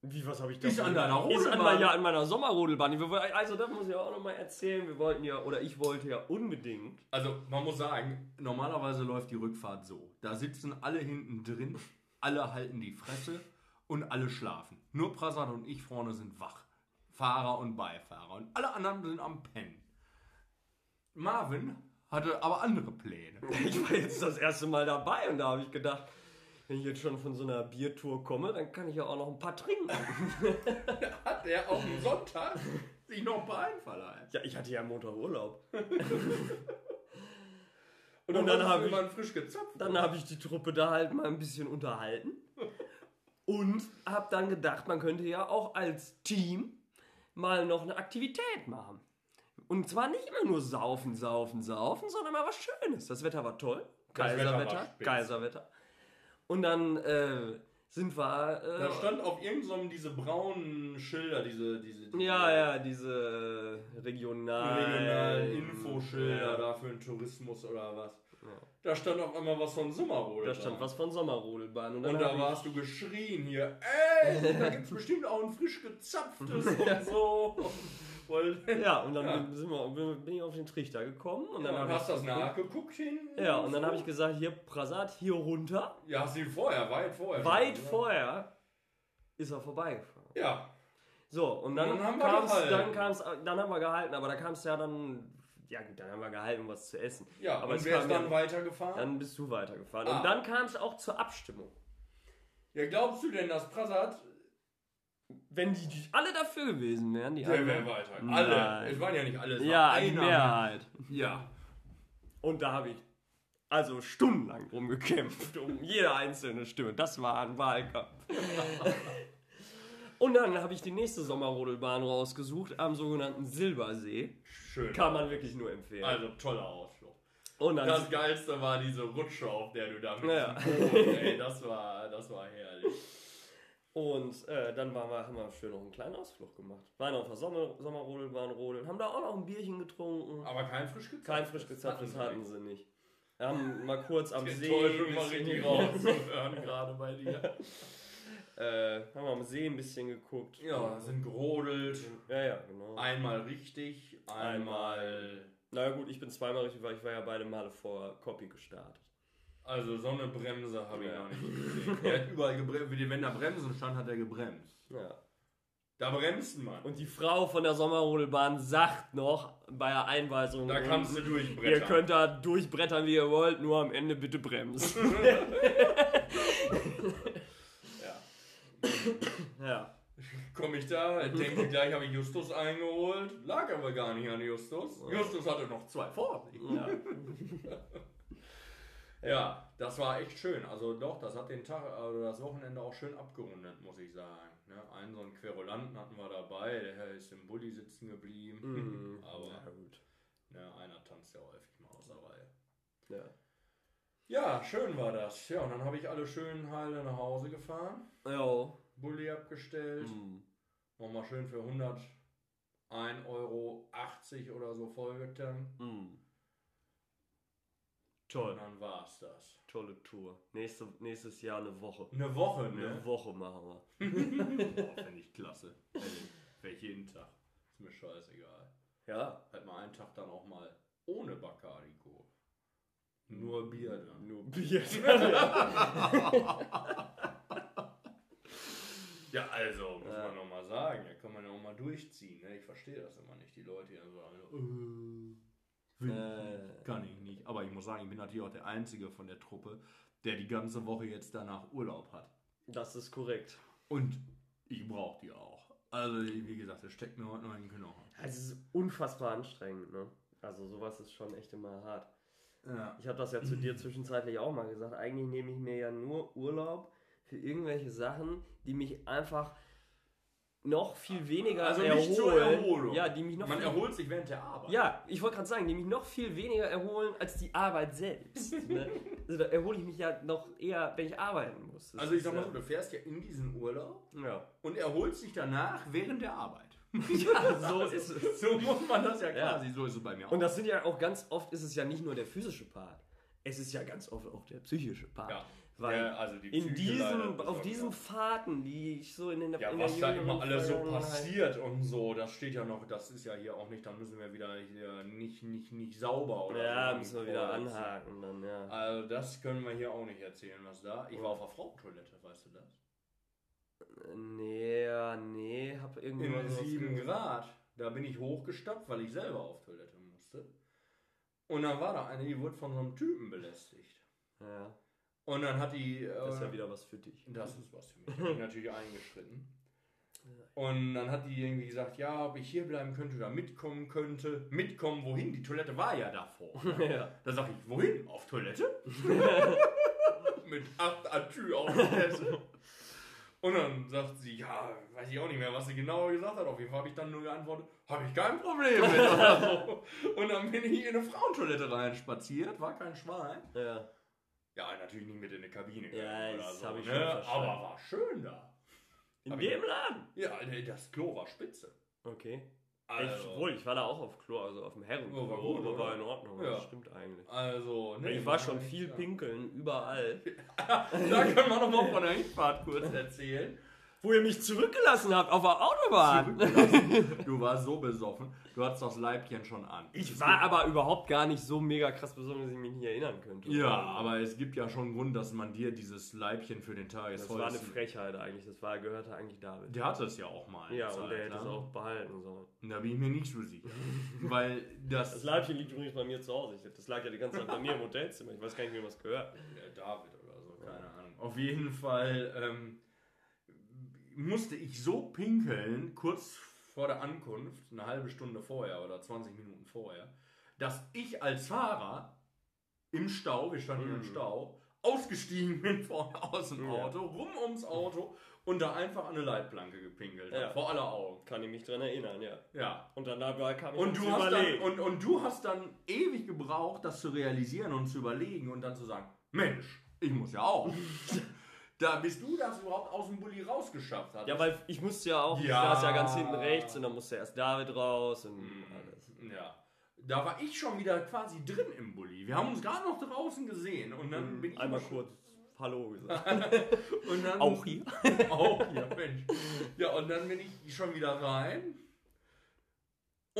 Wie, was habe ich Ist an deiner Ist an, Rodelbahn. meiner- ja, an meiner Sommerrodelbahn. Also, das muss ich auch nochmal erzählen. Wir wollten ja, oder ich wollte ja unbedingt. Also, man muss sagen, normalerweise läuft die Rückfahrt so. Da sitzen alle hinten drin, alle halten die Fresse und alle schlafen. Nur Prasad und ich vorne sind wach. Fahrer und Beifahrer. Und alle anderen sind am Pennen. Marvin hatte aber andere Pläne. Ich war jetzt das erste Mal dabei und da habe ich gedacht, wenn ich jetzt schon von so einer Biertour komme, dann kann ich ja auch noch ein paar trinken. Hat er auf dem Sonntag sich noch ein paar einverleibt. Ja, ich hatte ja Montag Urlaub. Und, Und dann hab ich- frisch gezapft. Dann habe ich die Truppe da halt mal ein bisschen unterhalten. Und habe dann gedacht, man könnte ja auch als Team mal noch eine Aktivität machen. Und zwar nicht immer nur saufen, saufen, saufen, sondern mal was Schönes. Das Wetter war toll. Kaiserwetter. Kaiserwetter. Und dann äh, sind wir. Äh, Da stand auf irgendeinem diese braunen Schilder, diese, diese, diese ja, ja, diese regionalen, regionalen Infoschilder Ja. da für den Tourismus oder was. Da stand auf einmal was von Sommerrode. Da stand was von Sommerrodelbahn. Und, Und da warst du geschrien hier, ey, da gibt's bestimmt auch ein frisch gezapftes und so. Weil, Ja, und dann Ja. Bin, sind wir, bin ich auf den Trichter gekommen. Und dann dann, hab hast ich du das nachgeguckt hinten. Ja, und dann habe ich gesagt, hier Prasad, hier runter. Ja, hast ihn vorher, weit vorher. Weit vorher ist er vorbeigefahren. Ja, So, und dann, Und dann kam's, gehalten. dann kam's, dann haben wir gehalten, aber da kam es ja dann, ja gut, dann haben wir gehalten, um was zu essen. ja. aber und es wer ist kam dann ja, weitergefahren? dann bist du weitergefahren. Ah. Und dann kam es auch zur Abstimmung. ja, glaubst du denn, dass Prasad, Wenn die, alle dafür gewesen wären, die der wäre weiter? Nein. Alle. Es waren ja nicht alle. es war Ja, die einer. Mehrheit. Ja. Und da habe ich also stundenlang drum gekämpft, um jede einzelne Stimme. Das war ein Wahlkampf. Und dann habe ich die nächste Sommerrodelbahn rausgesucht am sogenannten Silbersee. Schön. Kann man wirklich nur empfehlen. Also toller Ausflug. Und dann Das Geilste war diese Rutsche, auf der du da mit Ja. Boot, ey, das war, das war herrlich. Und äh, dann waren wir, haben wir schön noch einen kleinen Ausflug gemacht. Waren auf der Sommer, Sommerrodelbahn rodeln, haben da auch noch ein Bierchen getrunken. Aber kein frisch gezapftes. Kein frisch gezapftes hatten sie nicht. Wir haben mal kurz am See. War bisschen- richtig rauszuhören, gerade bei dir. Äh, haben wir am See ein bisschen geguckt. Ja, sind gerodelt. Ja, ja, genau. Einmal richtig, einmal. Na gut, ich bin zweimal richtig, weil ich war ja beide Male vor Copy gestartet. Also so eine Bremse habe ich Ja. noch nicht gesehen. Er hat überall gebremst. Wenn da Bremsen stand, hat er gebremst. Ja. Da bremst man. Und die Frau von der Sommerrodelbahn sagt noch bei der Einweisung, Da kannst du durchbrettern. ihr könnt da durchbrettern, wie ihr wollt, nur am Ende bitte bremsen. Ja. ja. Komme ich da, denke gleich, habe ich Justus eingeholt. Lag aber gar nicht an Justus. Justus hatte noch zwei vor ja. Ja, das war echt schön. Also doch, das hat den Tag, also das Wochenende auch schön abgerundet, muss ich sagen. Ne? Einen so einen Querulanten hatten wir dabei, der Herr ist im Bulli sitzen geblieben. Mhm. Aber ja, gut. ne, einer tanzt ja häufig mal aus der Reihe. Ja. Ja, schön war das. Ja, und dann habe ich alle schön heile nach Hause gefahren. Ja. Bulli abgestellt. Mhm. Nochmal schön für 101,80 Euro oder so vollgetankt. Mhm. Und Toll. dann war's das. Tolle Tour. Nächste, nächstes Jahr eine Woche. Eine Woche, Eine ne? Woche machen wir. Boah, Finde ich klasse. Wäre jeden Tag. Ist mir scheißegal. Ja. Halt mal einen Tag dann auch mal ohne Bacardi-Kur. Nur Bier dann. Nur Bier. Ja, also, muss Ja. man noch mal sagen. Da kann man ja auch mal durchziehen. Ne? Ich verstehe das immer nicht. Die Leute, die dann sagen, äh, will Äh. kann ich nicht. Aber ich muss sagen, ich bin natürlich auch der Einzige von der Truppe, der die ganze Woche jetzt danach Urlaub hat. Das ist korrekt. Und ich brauche die auch. Also, wie gesagt, das steckt mir heute noch in den Knochen. Es ist unfassbar anstrengend, ne? Also sowas ist schon echt immer hart. Ja. Ich habe das ja zu dir zwischenzeitlich auch mal gesagt. Eigentlich nehme ich mir ja nur Urlaub für irgendwelche Sachen, die mich einfach noch viel weniger Also erholen. nicht zur Erholung. Ja, die mich noch Man erholt sich während der Arbeit. Ja, ich wollte gerade sagen, die mich noch viel weniger erholen als die Arbeit selbst. ne? Also da erhole ich mich ja noch eher, wenn ich arbeiten muss. Das Also ich sag mal ja- so, du fährst ja in diesen Urlaub Ja. und erholst dich danach während der Arbeit. ja, so ist es. So muss man das ja Ja. quasi, so ist es bei mir auch. Und das sind ja auch ganz oft, ist es ja nicht nur der physische Part. Es ist ja ganz oft auch der psychische Part. Ja. Weil Ja, also die in diesen, auf diesen Fahrten, die ich so in den Ja, in was da immer alles so Vergangenheit- passiert und so, das steht ja noch, das ist ja hier auch nicht, dann müssen wir wieder hier nicht, nicht, nicht sauber oder Ja, so. müssen wir wieder anhaken dann, ja. Also das können wir hier auch nicht erzählen, was da. Ich war auf der Frauentoilette, weißt du das? Nee, nee, hab irgendwie In sowas 7 gehört. Grad. Da bin ich hochgestapft, weil ich selber auf Toilette musste. Und dann war da eine, die wurde von so einem Typen belästigt. Ja, Und dann hat die. Äh, das ist ja wieder was für dich. Das ist was für mich. Da bin ich natürlich eingeschritten. Und dann hat die irgendwie gesagt, ja, ob ich hier bleiben könnte oder mitkommen könnte. Mitkommen, wohin? Die Toilette war ja davor. ja. Da sag ich, wohin? Auf Toilette? Mit acht Atü auf der Fresse. Und dann sagt sie, ja, weiß ich auch nicht mehr, was sie genau gesagt hat. Auf jeden Fall habe ich dann nur geantwortet, habe ich kein Problem mit oder so. Und dann bin ich in eine Frauentoilette rein spaziert, war kein Schwein. ja. Ja, natürlich nicht mit in eine Kabine. Ja, das so, hab ich ne? schon verstanden. Aber war schön da. In Hab ich- dem Laden? Ja, das Klo war spitze. Okay. Also, Ich, wohl, ich war da auch auf Klo, also auf dem Herrenklo, Ja, war gut, aber war in Ordnung, Ja. das stimmt eigentlich. also ne, Ich war schon viel pinkeln, überall. Da können wir noch mal von der Hinfahrt kurz erzählen. Wo ihr mich zurückgelassen habt auf der Autobahn. Du warst so besoffen, du hattest das Leibchen schon an. Ich war aber überhaupt gar nicht so mega krass besoffen, dass ich mich nicht erinnern könnte. Ja, aber es gibt ja schon einen Grund, dass man dir dieses Leibchen für den Tag Das war eine Frechheit eigentlich, das war, gehörte eigentlich David. Der hatte es ja auch mal. Ja, Zeit und der hätte es lang. auch behalten sollen. Da bin ich mir nicht so sicher. Weil das. Das Leibchen liegt übrigens bei mir zu Hause. Das lag ja die ganze Zeit bei mir im Hotelzimmer. Ich weiß gar nicht, wem das gehört. Der David oder so, keine Ahnung. Auf jeden Fall ähm, musste ich so pinkeln, kurz vor der Ankunft, eine halbe Stunde vorher oder 20 Minuten vorher, dass ich als Fahrer im Stau, wir standen hier im Mhm. Stau, ausgestiegen bin vorne aus dem. Auto, rum ums Auto und da einfach an eine Leitplanke gepinkelt. Ja. Vor aller Augen. Kann ich mich dran erinnern, ja. Ja. Und dann dabei kam ich Und du, hast dann, Überlegen. und, und du hast dann ewig gebraucht, das zu realisieren und zu überlegen und dann zu sagen, Mensch, ich muss ja auch. da bist du das überhaupt aus dem Bulli rausgeschafft hast. Ja, weil ich musste ja auch, Ja. ich saß ja ganz hinten rechts und dann musste erst David raus und alles. Ja. Da war ich schon wieder quasi drin im Bulli. Wir haben uns gerade noch draußen gesehen und dann bin ich Mhm. Einmal kurz Hallo gesagt. und dann, Auch hier? Auch hier, Mensch. Ja, und dann bin ich schon wieder rein.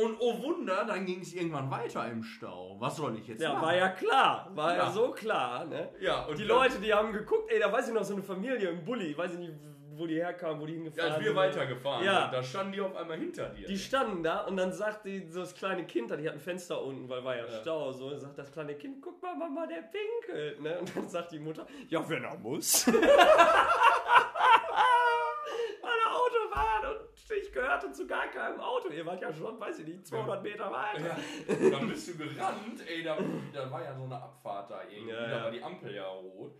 Und oh Wunder, dann ging es irgendwann weiter im Stau. Was soll ich jetzt Ja, machen? war ja klar. War ja, Ja. so klar, ne? Ja, und Die Leute, die haben geguckt, ey, da weiß ich noch, so eine Familie im Bulli, weiß ich nicht, wo die herkamen, wo die Ja, hingefahren als wir sind. weitergefahren Ja. sind, da standen die auf einmal hinter dir. Die standen da und dann sagt die, so das kleine Kind, die hat ein Fenster unten, weil war ja, Ja. Stau, so, und sagt das kleine Kind, guck mal, Mama, der pinkelt, ne? Und dann sagt die Mutter, ja, wenn er muss. Alle Autobahn und ich gehörte zu gar keinem Auto. Ihr wart ja schon, weiß ich nicht, 200 Meter weiter. Ja, dann bist du gerannt, ey, da, da war ja so eine Abfahrt da irgendwie, Ja, da war die Ampel ja rot.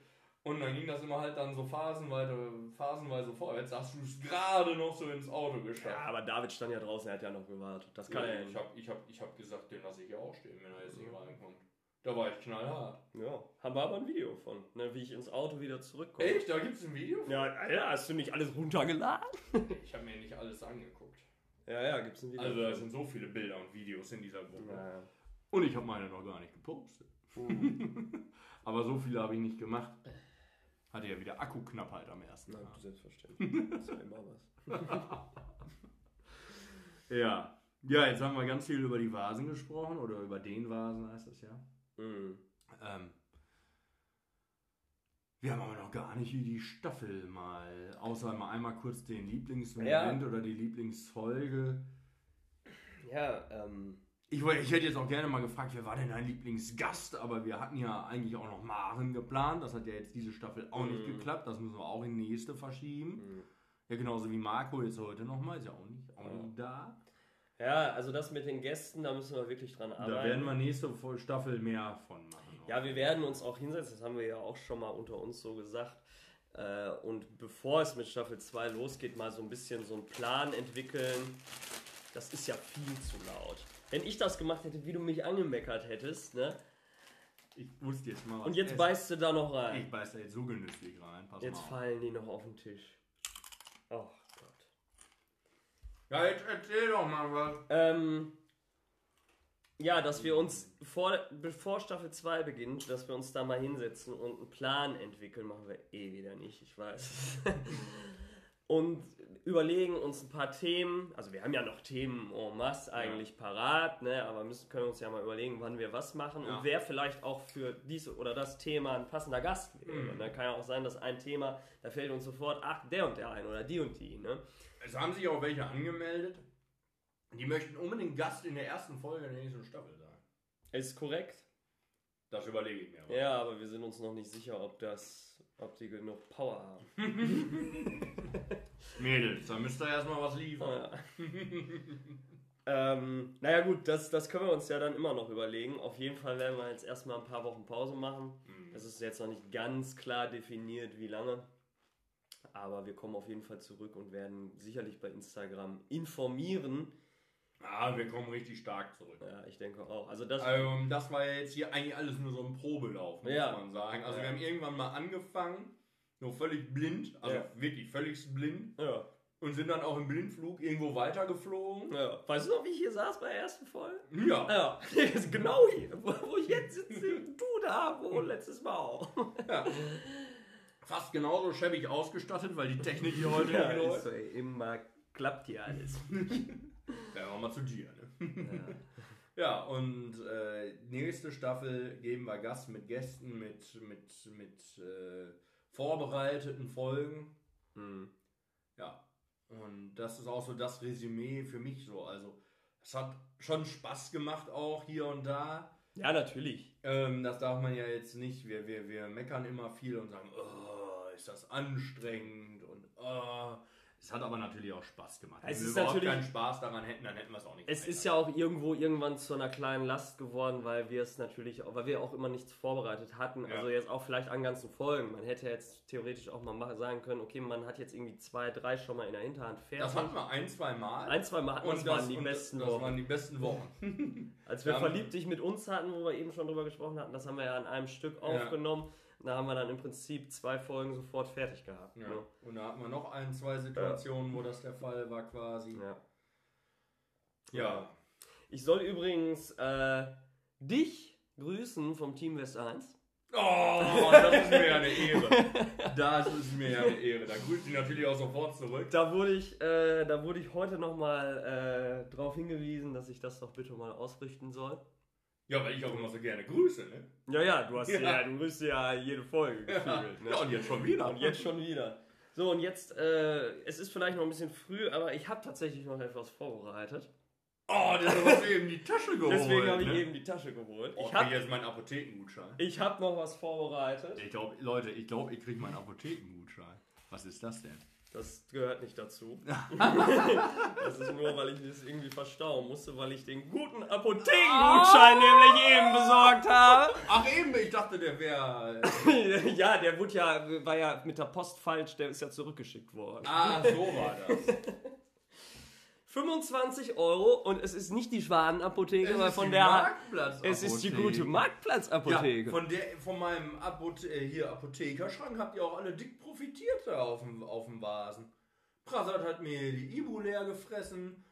Und dann ging das immer halt dann so phasenweise, phasenweise vorwärts, hast du es gerade noch so ins Auto geschafft. Ja, aber David stand ja draußen, er hat ja noch gewartet. Das kann Ja, er ich nicht. hab, ich, hab, ich hab gesagt, den lasse ich ja auch stehen, wenn er jetzt nicht reinkommt. Da war ich knallhart. Ja, haben wir aber ein Video von, ne, wie ich ins Auto wieder zurückkomme. Echt? Da gibt's ein Video? Ja, Alter, hast du nicht alles runtergeladen? Ich habe mir nicht alles angeguckt. Ja, ja, gibt's ein Video. Also da von. sind so viele Bilder und Videos in dieser Gruppe. Ja. Und ich habe meine noch gar nicht gepostet. Aber so viele habe ich nicht gemacht. Hatte ja wieder Akkuknappheit am ersten Na, Tag. selbstverständlich. ist ja immer was. Ja. Ja, jetzt haben wir ganz viel über die Vasen gesprochen oder über den Vasen heißt das ja. Mhm. Ähm, wir haben aber noch gar nicht hier die Staffel mal, außer mal einmal kurz den Lieblingsmoment oder die Lieblingsfolge. Ja, ähm, Ich, ich hätte jetzt auch gerne mal gefragt, wer war denn dein Lieblingsgast? Aber wir hatten ja eigentlich auch noch Maren geplant. Das hat ja jetzt diese Staffel auch nicht Mhm. geklappt. Das müssen wir auch in die nächste verschieben. mhm. Ja, genauso wie Marco jetzt heute nochmal. Ist ja auch nicht, auch Ja. nicht da. Ja, also das mit den Gästen, da müssen wir wirklich dran arbeiten. Da werden wir nächste Staffel mehr von machen. Ja, wir werden uns auch hinsetzen, das haben wir ja auch schon mal unter uns so gesagt. Äh, und bevor es mit Staffel 2 losgeht, mal so ein bisschen so einen Plan entwickeln. Das ist ja viel zu laut. Wenn ich das gemacht hätte, wie du mich angemeckert hättest, ne? Ich wusste jetzt mal was Und jetzt essen. beißt du da noch rein. Ich beiß da jetzt so genüsslich rein. Pass Jetzt fallen die noch auf den Tisch. Oh. Ja, jetzt erzähl doch mal was. Ähm, ja, dass wir uns vor, bevor Staffel 2 beginnt, dass wir uns da mal hinsetzen und einen Plan entwickeln, machen wir eh wieder nicht, ich weiß. und überlegen uns ein paar Themen, also wir haben ja noch Themen en masse eigentlich parat, ne, aber müssen, können uns ja mal überlegen, wann wir was machen Ja. und wer vielleicht auch für dies oder das Thema ein passender Gast wäre. Mhm. Und dann kann ja auch sein, dass ein Thema, da fällt uns sofort, ach, der und der ein oder die und die, ne? Es haben sich auch welche angemeldet. Die möchten unbedingt Gast in der ersten Folge der nächsten Staffel sein. Ist korrekt. Das überlege ich mir. aber. Ja, aber wir sind uns noch nicht sicher, ob das, ob die genug Power haben. Mädels, da müsst ihr erstmal was liefern. Ja. ähm, naja gut, das, das können wir uns ja dann immer noch überlegen. Auf jeden Fall werden wir jetzt erstmal ein paar Wochen Pause machen. Mhm. Es ist jetzt noch nicht ganz klar definiert, wie lange. Aber wir kommen auf jeden Fall zurück und werden sicherlich bei Instagram informieren. Ah, wir kommen richtig stark zurück. Ja, ich denke auch. Also das. Also, das war ja jetzt hier eigentlich alles nur so ein Probelauf, muss Ja. man sagen. Also Ja. wir haben irgendwann mal angefangen, nur völlig blind, also Ja. wirklich völlig blind, ja, und sind dann auch im Blindflug irgendwo weitergeflogen. ja. Weißt du noch, wie ich hier saß bei der ersten Folge? Ja. Ja, genau hier, wo, ich jetzt sitze. Du da, wo letztes Mal auch. Fast genauso schäbig ausgestattet, weil die Technik hier heute Ja, nicht ist so, ey, immer klappt hier alles. Ja, wir mal zu dir, ne? Ja. Ja, und äh, nächste Staffel geben wir Gast mit Gästen, mit, mit, mit äh, vorbereiteten Folgen. Hm. Ja, und das ist auch so das Resümee für mich so. Also, es hat schon Spaß gemacht auch hier und da. ja, natürlich. Ähm, das darf man ja jetzt nicht. Wir, wir, wir meckern immer viel und sagen, oh, ist das anstrengend und oh. Es hat aber natürlich auch Spaß gemacht. Es Wenn ist wir überhaupt natürlich- keinen Spaß daran hätten, dann hätten wir es auch nicht Es gemacht. ist ja auch irgendwo irgendwann zu einer kleinen Last geworden, weil wir es natürlich, auch- weil wir auch immer nichts vorbereitet hatten. Ja. Also jetzt auch vielleicht an ganzen Folgen. Man hätte jetzt theoretisch auch mal sagen können, okay, man hat jetzt irgendwie zwei, drei schon mal in der Hinterhand fertig. Das hatten wir ein, zwei Mal. Ein, zwei Mal hatten wir, das waren die und besten das Wochen. waren die besten Wochen. Als wir Ja. verliebt dich mit uns hatten, wo wir eben schon drüber gesprochen hatten, das haben wir ja an einem Stück aufgenommen. Da haben wir dann im Prinzip zwei Folgen sofort fertig gehabt. Ja. Ne? Und da hatten wir noch ein, zwei Situationen, wo das der Fall war quasi. Ja. Ja. Ich soll übrigens äh, dich grüßen vom Team West 1. Oh, das ist mir ja eine Ehre. Das ist mir ja eine Ehre. Da grüße ich natürlich auch sofort zurück. Da wurde ich, äh, da wurde ich heute nochmal äh, darauf hingewiesen, dass ich das doch bitte mal ausrichten soll. Ja, weil ich auch immer so gerne grüße, ne? Ja, ja, du hast ja, Ja. du grüßt ja jede Folge gefühlt. Ne? Ja, und jetzt schon wieder. Und jetzt schon wieder. So, und jetzt, äh, es ist vielleicht noch ein bisschen früh, aber ich habe tatsächlich noch etwas vorbereitet. Oh, das hast du eben die Tasche geholt. Deswegen habe ich ne? eben die Tasche geholt. Oh, Ich habe jetzt meinen Apothekengutschein. ich hab noch was vorbereitet. Ich glaube, Leute, ich glaube, ich kriege meinen Apothekengutschein. Was ist das denn? Das gehört nicht dazu. das ist nur, weil ich das irgendwie verstauen musste, weil ich den guten Apothekengutschein nämlich eben besorgt habe. Ach eben, ich dachte, der wäre... ja, der wurde ja, war ja mit der Post falsch, der ist ja zurückgeschickt worden. Ah, so war das. 25 Euro und es ist nicht die Schwanenapotheke, weil von der Marktplatzapotheke. es ist die gute Marktplatzapotheke. Ja, von, der, von meinem Apothe äh, hier Apothekerschrank habt ihr auch alle dick profitiert da auf dem, auf dem Vasen. Prasad hat mir die Ibu leer gefressen,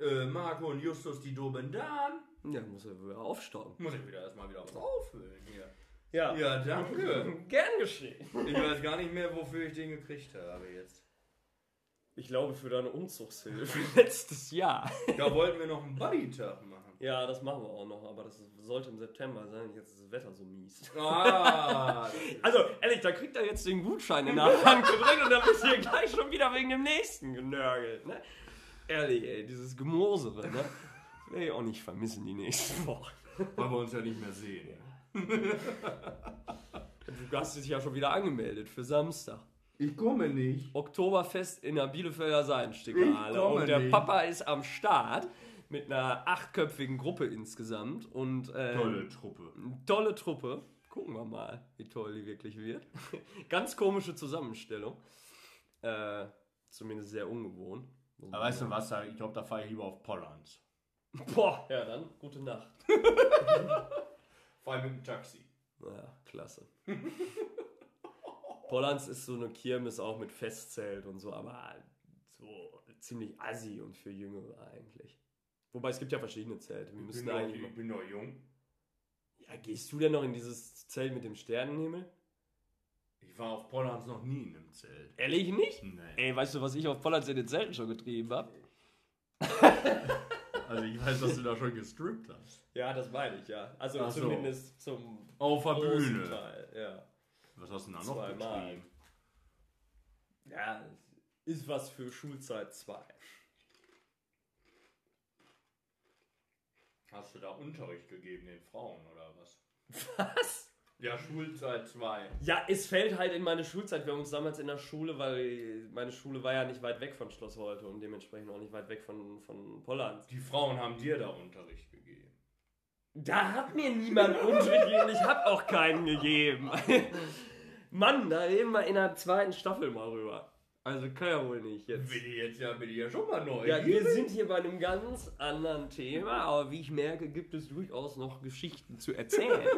äh, Marco und Justus die Dobendan. ja, muss er wieder aufstocken. Muss ich wieder erstmal wieder was auffüllen hier. Ja. Ja, danke. Gern geschehen. Ich weiß gar nicht mehr, wofür ich den gekriegt habe jetzt. Ich glaube für deine Umzugshilfe letztes Jahr. Da wollten wir noch einen Buddy-Tag machen. Ja, das machen wir auch noch, aber das sollte im September sein. Jetzt ist das Wetter so mies. Ah, Also, ehrlich, da kriegt er jetzt den Gutschein in der Hand gedrückt und dann bist du hier gleich schon wieder wegen dem nächsten genörgelt. Ne? Ehrlich, ey, dieses Gemosere, ne? Das werde ich auch nicht vermissen die nächsten Wochen. weil wir uns ja nicht mehr sehen. Du hast dich ja schon wieder angemeldet für Samstag. Ich komme nicht. Oktoberfest in der Bielefelder komme Und der nicht. Papa ist am Start mit einer achtköpfigen Gruppe insgesamt. Und, ähm, Tolle Truppe. Tolle Truppe. Gucken wir mal, wie toll die wirklich wird. Ganz komische Zusammenstellung. Äh, zumindest sehr ungewohnt. Aber weißt du was, ich glaube, da fahre ich lieber auf Pollands. Boah, ja dann, gute Nacht. Vor allem mit dem Taxi. Ja, klasse. Pollands ist so eine Kirmes auch mit Festzelt und so, aber so ziemlich assi und für Jüngere eigentlich. Wobei es gibt ja verschiedene Zelte. Wir Ich müssen bin, ich bin doch jung. Ja, gehst du denn noch in dieses Zelt mit dem Sternenhimmel? Ich war auf Pollands noch nie in einem Zelt. Ehrlich nicht? Nee. Ey, weißt du, was ich auf Pollands in den Zelten schon getrieben habe? Also ich weiß, dass du da schon gestrippt hast. Ja, das meine ich ja. Also Ach so. zumindest zum Auf der Bühne. Teil. Ja. Was hast du denn da noch Zweimal. getrieben? ja, ist was für Schulzeit 2. Hast du da Unterricht gegeben den Frauen oder was? Was? Ja, Schulzeit 2. Ja, es fällt halt in meine Schulzeit. Wir haben uns damals in der Schule, weil meine Schule war ja nicht weit weg von Schloss Holte und dementsprechend auch nicht weit weg von, von Pollands. Die Frauen haben dir da Unterricht gegeben. Da hat mir niemand Unterricht gegeben, ich habe auch keinen gegeben. Mann, da reden wir in der zweiten Staffel mal rüber. Also kann ja wohl nicht jetzt. Bin ich jetzt ja, bin ich ja schon mal neu. Ja, wir sind hier bei einem ganz anderen Thema, aber wie ich merke, gibt es durchaus noch Geschichten zu erzählen.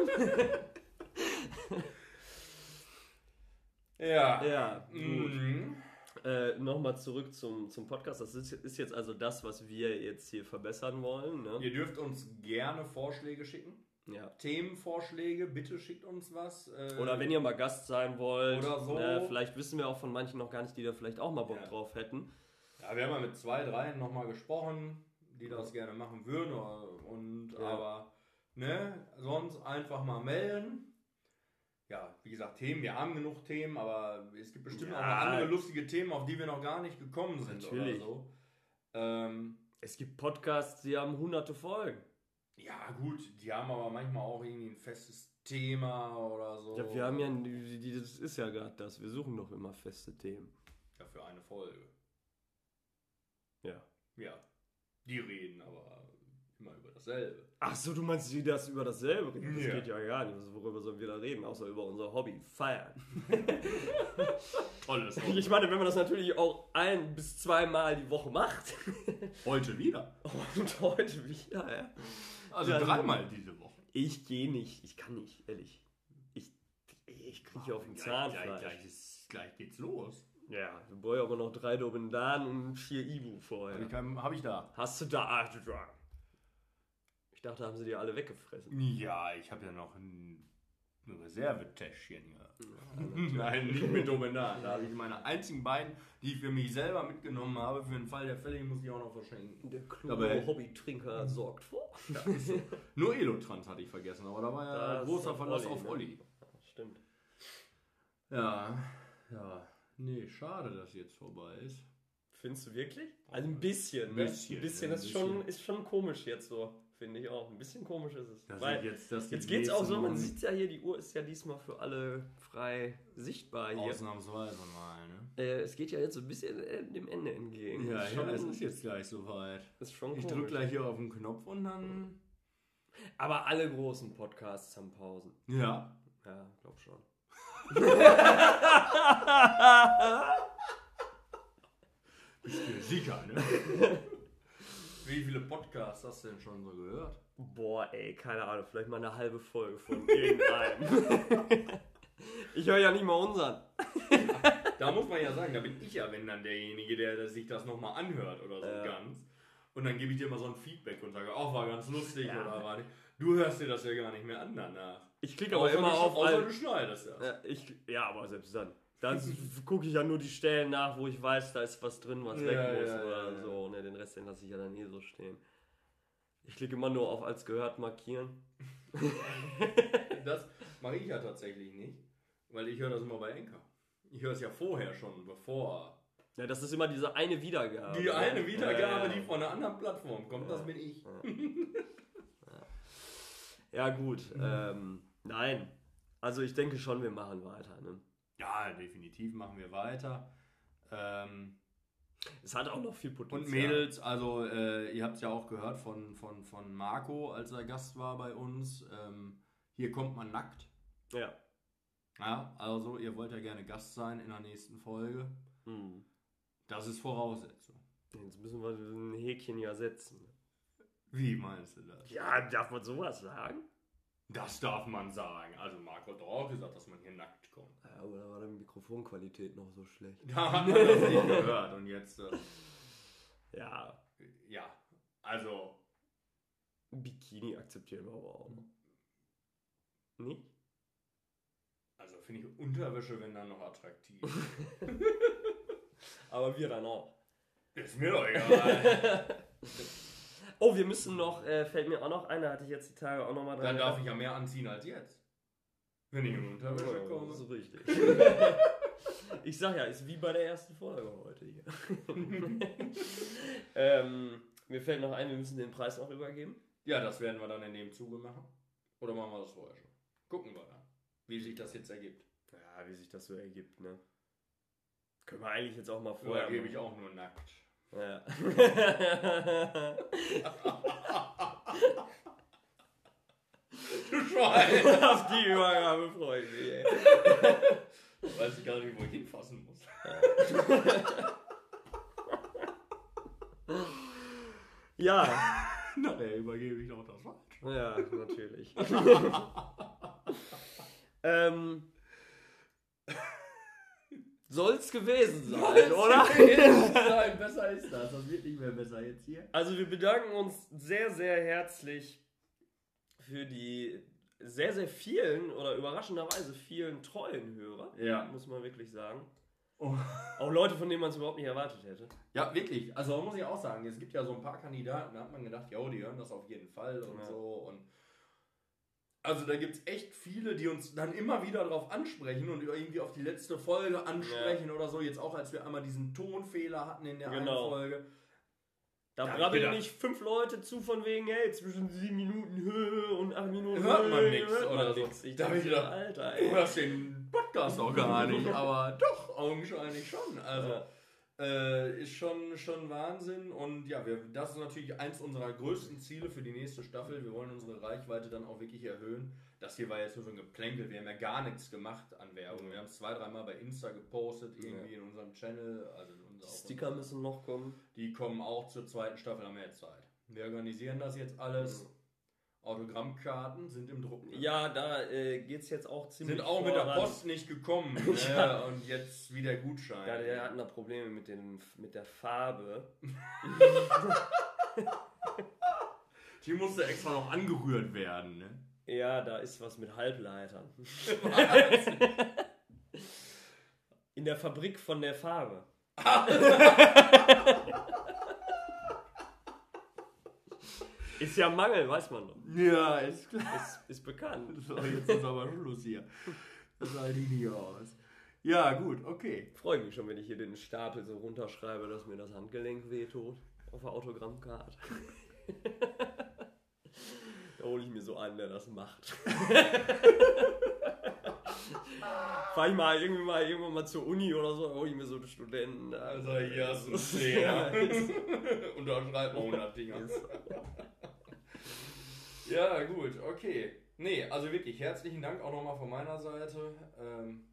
ja. ja, gut. Mhm. Äh, Nochmal zurück zum, zum Podcast. Das ist, ist jetzt also das, was wir jetzt hier verbessern wollen. Ne? Ihr dürft uns gerne Vorschläge schicken. Ja. Themenvorschläge, bitte schickt uns was. äh, Oder wenn ihr mal Gast sein wollt, Oder so. ne, vielleicht wissen wir auch von manchen noch gar nicht, die da vielleicht auch mal Bock Ja. drauf hätten. Ja, wir haben ja mit zwei, dreien nochmal gesprochen, die das gerne machen würden. Und Ja. aber ne, sonst einfach mal melden. Ja, wie gesagt, Themen, wir haben genug Themen, aber es gibt bestimmt Ja. auch noch andere lustige Themen, auf die wir noch gar nicht gekommen sind Natürlich. oder so. Ähm, Es gibt Podcasts, die haben hunderte Folgen. ja, gut, die haben aber manchmal auch irgendwie ein festes Thema oder so. Ja, wir haben ja, das ist ja gerade das. Wir suchen doch immer feste Themen. Ja, für eine Folge. Ja. Ja. Die reden aber immer über dasselbe. Ach so, du meinst, die das über dasselbe reden? Das Ja. geht ja gar nicht. Worüber sollen wir da reden? Außer über unser Hobby, feiern. Tolles Ich meine, wenn man das natürlich auch ein bis zweimal die Woche macht Heute wieder. und heute wieder, ja. Also Ja, dreimal diese Woche. Ich gehe nicht, ich kann nicht, ehrlich. Ich, ich kriege hier auf den Gleich, Zahnfleisch. gleich, ist, gleich geht's los. Ja, wir brauchen aber noch drei Dobendan und vier Ibu vorher. Habe ich, hab ich da. Hast du da? Ach, du da. Ich dachte, haben sie die alle weggefressen. Ja, ich habe ja noch ein, Reservetäschchen hier. Nein, nicht mit Dominan. Da habe ich meine einzigen beiden, die ich für mich selber mitgenommen habe. Für den Fall der Fälle, muss ich auch noch verschenken. Der kluge Hobbytrinker sorgt vor. Ja, so. Nur Elotrans hatte ich vergessen, aber da war ja Das großer Verlass Olli, auf ne? Olli. Stimmt. Ja, ja. Nee, schade, dass jetzt vorbei ist. Findest du wirklich? Also ein bisschen, Ein ne? bisschen, Ein bisschen, ja, ist, Schon, ist schon komisch jetzt so, finde ich auch. Ein bisschen komisch ist es. Dass Weil ich jetzt, jetzt geht's auch so, man sieht ja hier, die Uhr ist ja diesmal für alle frei sichtbar hier. Ausnahmsweise mal, ne? Äh, es geht ja jetzt so ein bisschen äh, dem Ende entgegen. Ja, ist ja, schon, es ist jetzt gleich soweit. ist schon Ich komisch. drücke gleich hier auf den Knopf und dann. Aber alle großen Podcasts haben Pausen. Ja. Ja, glaub schon. Bist du sicher, ne? Wie viele Podcasts hast du denn schon so gehört? Boah, ey, keine Ahnung, vielleicht mal eine halbe Folge von irgendeinem. ich höre ja nicht mal unseren. Da muss man ja sagen, da bin ich ja, wenn dann derjenige, der sich das nochmal anhört oder so Ja. ganz. Und dann gebe ich dir mal so ein Feedback und sage, ach, war ganz lustig Ja. oder war nicht. Du hörst dir das ja gar nicht mehr an danach. Ich klicke aber Außer immer auf außer du schneidest das. Ja, ich, ja, aber selbst dann. Dann gucke ich ja nur die Stellen nach, wo ich weiß, da ist was drin, was Ja, weg muss ja, oder so. Ne, den Rest, den lasse ich ja dann eh so stehen. Ich klicke immer nur auf als gehört markieren. Das mache ich ja tatsächlich nicht, weil ich höre das immer bei Enker. Ich höre es ja vorher schon, bevor. Ja, das ist immer diese eine Wiedergabe. Die ne? eine Wiedergabe, ja, ja. die von einer anderen Plattform kommt, das bin ich. Ja, gut. Ähm, nein. Also ich denke schon, wir machen weiter. Ne? Ja, definitiv machen wir weiter. Ähm, Es hat auch noch viel Potenzial. und Mädels, also äh, ihr habt es ja auch gehört von, von, von Marco, als er Gast war bei uns. Ähm, hier kommt man nackt. Ja. Ja, also ihr wollt ja gerne Gast sein in der nächsten Folge. Hm. Das ist Voraussetzung. Jetzt müssen wir ein Häkchen ja setzen. Wie meinst du das? Ja, darf man sowas sagen? Das darf man sagen. Also Marco hat auch gesagt, dass man hier nackt kommt. Aber da war die Mikrofonqualität noch so schlecht. Da hat man das nicht gehört. Und jetzt, äh, Ja, ja, also Bikini akzeptieren wir aber auch. Nicht? Also finde ich Unterwäsche, wenn dann noch attraktiv. Aber wir dann auch. Ist mir doch egal. Oh, wir müssen noch, äh, fällt mir auch noch ein, da hatte ich jetzt die Tage auch noch mal dann dran darf ich ja mehr anziehen als jetzt. Wenn ich in Unterwäsche komme. das ist richtig. ich sag ja, ist wie bei der ersten Folge heute hier. ähm, mir fällt noch ein, wir müssen den Preis noch übergeben. Ja, das werden wir dann in dem Zuge machen. Oder machen wir das vorher schon? Gucken wir dann, wie sich das jetzt ergibt. Ja, wie sich das so ergibt, ne? Können wir eigentlich jetzt auch mal Vorher vorher gebe ich auch nur nackt. Ja. Du Schwein! Auf die Übergabe freue ich mich, ey. Weiß ich gar nicht, wo ich hinfassen muss. Ja, Nachher übergebe ich noch das falsch. ja, natürlich. ähm, soll's gewesen sein, oder? Nein, besser ist das. Das wird nicht mehr besser jetzt hier. Also wir bedanken uns sehr, sehr herzlich für die sehr, sehr vielen oder überraschenderweise vielen treuen Hörer. Ja. Muss man wirklich sagen. Oh. Auch Leute, von denen man es überhaupt nicht erwartet hätte. Ja, wirklich. Also muss ich auch sagen, es gibt ja so ein paar Kandidaten, da hat man gedacht, ja, die hören das auf jeden Fall und Ja. so. Und also da gibt es echt viele, die uns dann immer wieder darauf ansprechen und irgendwie auf die letzte Folge ansprechen oder so. Jetzt auch, als wir einmal diesen Tonfehler hatten in der Genau. einen Folge. Da Da ich brabbeln nicht fünf Leute zu von wegen, hey, zwischen sieben Minuten Höhe und acht Minuten Hört man Höhe, nix hört man oder so. nix. Ich Da dachte, gedacht, Alter, Du ey. hörst den Podcast auch gar nicht, aber doch, augenscheinlich schon. Also, Ja. Äh, ist schon, schon Wahnsinn. Und ja, wir, das ist natürlich eins unserer größten Ziele für die nächste Staffel. Wir wollen unsere Reichweite dann auch wirklich erhöhen. Das hier war jetzt nur so ein Geplänkel. Wir haben ja gar nichts gemacht an Werbung. Wir haben es zwei, dreimal bei Insta gepostet, irgendwie in unserem Channel. Also in auf Sticker unserem- müssen noch kommen. Die kommen auch zur zweiten Staffel, haben wir jetzt Zeit. Wir organisieren das jetzt alles. Autogrammkarten sind im Druck. ne? Ja, da äh, geht's jetzt auch ziemlich Sind auch mit der voran. Post nicht gekommen. Ne? Ja. Und jetzt wieder Gutschein. Ja, der hatten da Probleme mit, den, mit der Farbe. Die musste extra noch angerührt werden. Ne? Ja, da ist was mit Halbleitern. In der Fabrik von der Farbe. ist ja Mangel, weiß man doch. Ja, ist klar. Ist, ist bekannt. So, jetzt ist aber Schluss hier. Das halte ich nie aus. Ja, gut, okay. Freue mich schon, wenn ich hier den Stapel so runterschreibe, dass mir das Handgelenk wehtut. Auf der Autogrammkarte. da hole ich mir so einen, der das macht. Fahr ich mal irgendwie mal irgendwann mal zur Uni oder so, hole ich mir so einen Studenten. Also hier hast du einen Zehner. Unterschreib mal 100 Dinger. Ja, gut, okay. Nee, also wirklich herzlichen Dank auch nochmal von meiner Seite. Ähm,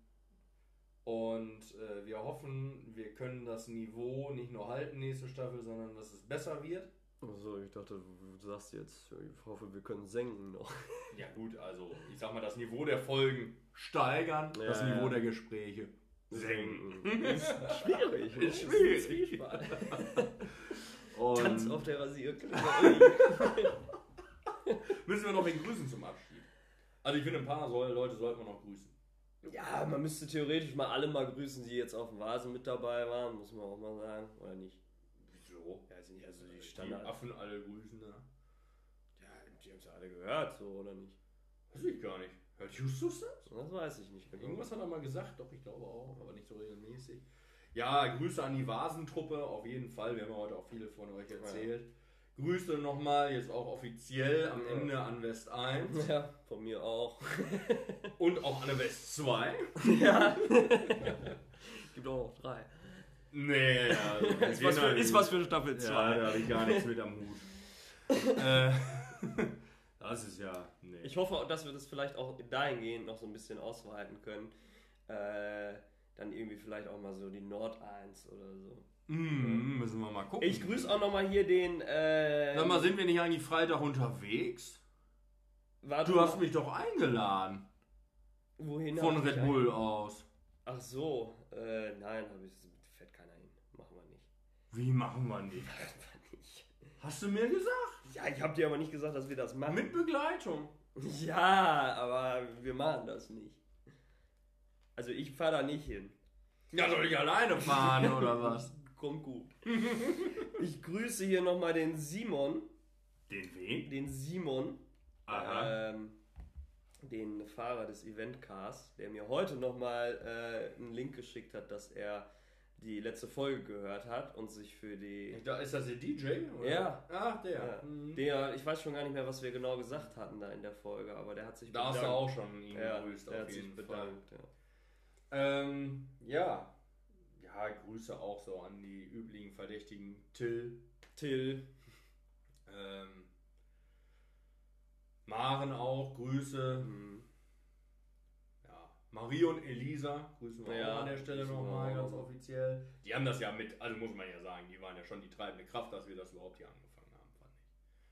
und äh, wir hoffen, wir können das Niveau nicht nur halten nächste Staffel, sondern dass es besser wird. Also ich dachte, du sagst jetzt, ich hoffe, wir können senken noch. Ja gut, also ich sag mal, das Niveau der Folgen steigern, das Ja, Niveau ja. der Gespräche senken. Ist schwierig. ne? Ist schwierig. Ist Tanz auf der Rasierklinge. müssen wir noch wen grüßen zum Abschied. Also ich finde, ein paar Leute sollten wir noch grüßen. Ja, man müsste theoretisch mal alle mal grüßen, die jetzt auf dem Vasen mit dabei waren, muss man auch mal sagen, oder nicht? Wieso? Ja, sind ja so die Die Standard. Affen alle grüßen, ne? Ja, die haben es ja alle gehört, so, oder nicht? Weiß ich gar nicht. Hört Justus das? Das weiß ich nicht genau. Irgendwas hat er mal gesagt, doch, ich glaube auch, aber nicht so regelmäßig. Ja, Grüße an die Vasentruppe, auf jeden Fall. Wir haben ja heute auch viele von euch erzählt. Grüße nochmal, jetzt auch offiziell am Ja. Ende an West 1 Ja, von mir auch. und auch an West 2. ja. Gibt auch noch drei. Nee, also, Ist was, für, ist was für Staffel 2. Ja, da habe ich gar nichts mit am Hut. äh, das ist ja. Nee. Ich hoffe, dass wir das vielleicht auch dahingehend noch so ein bisschen ausweiten können. Äh, dann irgendwie vielleicht auch mal so die Nord 1 oder so. Mm, müssen wir mal gucken. Ich grüße auch nochmal hier den. Äh, Sag mal, sind wir nicht eigentlich Freitag unterwegs? warte Du mal, hast mich doch eingeladen. wohin Von Red Bull aus. Ach so, äh, nein, hab ich, fährt keiner hin. Machen wir nicht. Wie machen wir nicht? Hast du mir gesagt? Ja, ich hab dir aber nicht gesagt, dass wir das machen. Mit Begleitung. Ja, aber wir machen das nicht. Also ich fahre da nicht hin. Ja, soll ich alleine fahren oder was? Kommt gut. Ich grüße hier nochmal den Simon. Den wen? Den Simon. Aha. Ähm, den Fahrer des Eventcars, der mir heute nochmal äh, einen Link geschickt hat, dass er die letzte Folge gehört hat und sich für die. Da ist das der DJ? Oder? Ja. Ach, der. Ja, Mhm. der, ich weiß schon gar nicht mehr, was wir genau gesagt hatten da in der Folge, aber der hat sich Da hast du auch schon ihn ja, gegrüßt, der auf hat sich jeden Fall. bedankt. Ja. Ähm, ja. Ja, Grüße auch so an die üblichen Verdächtigen. Till, Till, ähm, Maren auch, Grüße. hm, Ja, Marie und Elisa grüßen wir Ja, auch an der Stelle nochmal ganz offiziell. Die haben das ja mit, also muss man ja sagen, die waren ja schon die treibende Kraft, dass wir das überhaupt hier angefangen haben, fand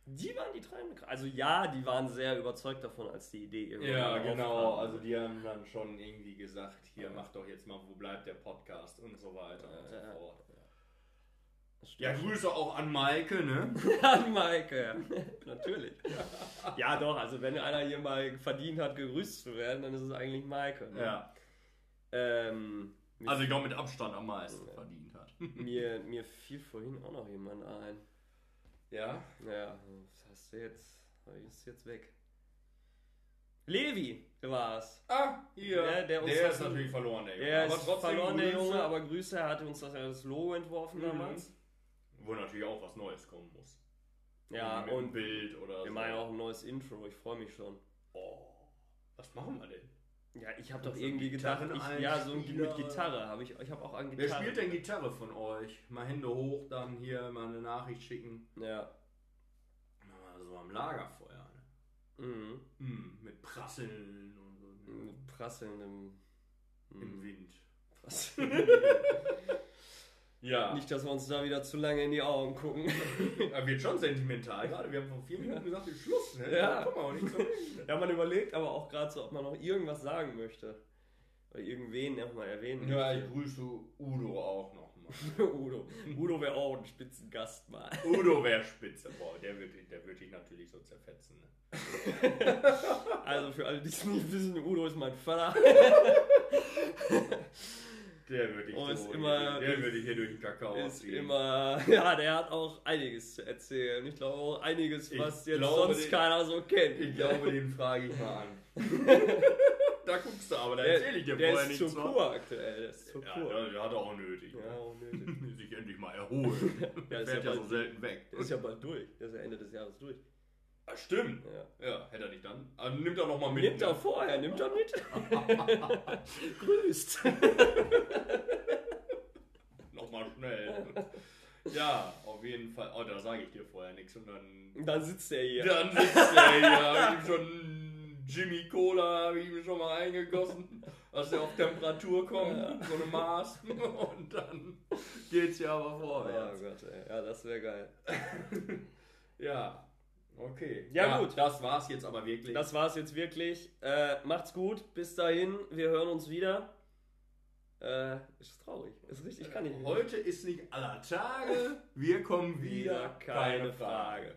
ich. die waren die treibende Kraft. Also ja, die waren sehr überzeugt davon, als die Idee irgendwann Ja, genau. aufkam. Also die haben dann schon irgendwie gesagt, hier Ja. mach doch jetzt mal, wo bleibt der Podcast und so weiter und Ja, so fort. Das Ja. Grüße auch an Maike, ne? an Maike. Natürlich. Ja, doch, also wenn einer hier mal verdient hat, gegrüßt zu werden, dann ist es eigentlich Maike. ne? Ja. Ähm, Also ich glaube mit Abstand am meisten Ja. verdient hat. mir, mir fiel vorhin auch noch jemand ein. Ja. Ja, was hast du jetzt? Ist jetzt weg. Levi war's. Ah, hier. Ja, der uns der ist natürlich verloren, der Junge. Er aber ist trotzdem verloren, der. Junge, aber Grüße, er hatte uns das, das Logo entworfen Mhm. damals. Wo natürlich auch was Neues kommen muss. Ja, einem und Bild oder wir so. machen ja auch ein neues Intro, ich freue mich schon. Oh, was machen wir denn? Ja, ich habe doch So irgendwie gedacht, ich, ja, so ein, Gitarreneinspieler. mit Gitarre habe ich, ich habe auch an Wer Gitarre. spielt denn Gitarre von euch? Mal Hände hoch, dann hier mal eine Nachricht schicken. Ja. Mal so am Lagerfeuer. Ne? Mhm. Hm, mit Prasseln und so. Ne? Mit prasselndem. Im Wind. Prasseln. Ja. Nicht, dass wir uns da wieder zu lange in die Augen gucken. Er wird schon sentimental gerade. Wir haben vor vier Minuten gesagt, ist Schluss. Ne? Ja. Guck mal, nicht so. ja, man überlegt aber auch gerade so, ob man noch irgendwas sagen möchte. Oder irgendwen nochmal erwähnen Ja, ich möchte. grüße Udo auch noch mal. Udo. Udo wäre auch ein Spitzengast mal. Udo wäre spitze. Boah, der würde der würd dich natürlich so zerfetzen. Ne? Also für alle, die es nicht wissen, Udo ist mein Vater. Der würde dich Oh, so, ist immer- der würde hier durch den Kakao Ist ziehen. immer, ja, der hat auch einiges zu erzählen. Ich glaube auch einiges, Ich was jetzt glaube, sonst den- keiner so kennt. Ich glaube, den frage ich mal an. da guckst du aber, da der, erzähle ich dir der vorher ist nichts zur von. Kur aktuell. Der ist zur Ja, Kur. der, der hat er auch nötig. Ja, auch nötig. Sich endlich mal erholen. Der ist fährt ja ja so selten weg. Der ist ja bald durch. Der ist ja Ende des Jahres durch. Ah, stimmt. Ja. Ja, hätte er nicht dann. Also nimmt er noch mal mit. Nimmt er ne? vorher, nimmt er mit. Grüßt. Noch mal schnell. ja, auf jeden Fall. Oh, da sage ich dir vorher nichts. Und dann, Dann sitzt er hier. dann sitzt er hier. Hab ich ihm schon Jimmy Cola habe ich ihm schon mal eingegossen, dass er auf Temperatur kommt, so eine Maß. Und dann geht's ja aber Oh vorwärts. Gott, ey. Ja, das wäre geil. Ja, okay. Ja, gut. Das war's jetzt aber wirklich. Das war's jetzt wirklich. Äh, macht's gut. Bis dahin. Wir hören uns wieder. Äh, ist traurig. Ist richtig, kann ich nicht. Heute ist nicht aller Tage. Wir kommen wieder. Wieder keine Frage.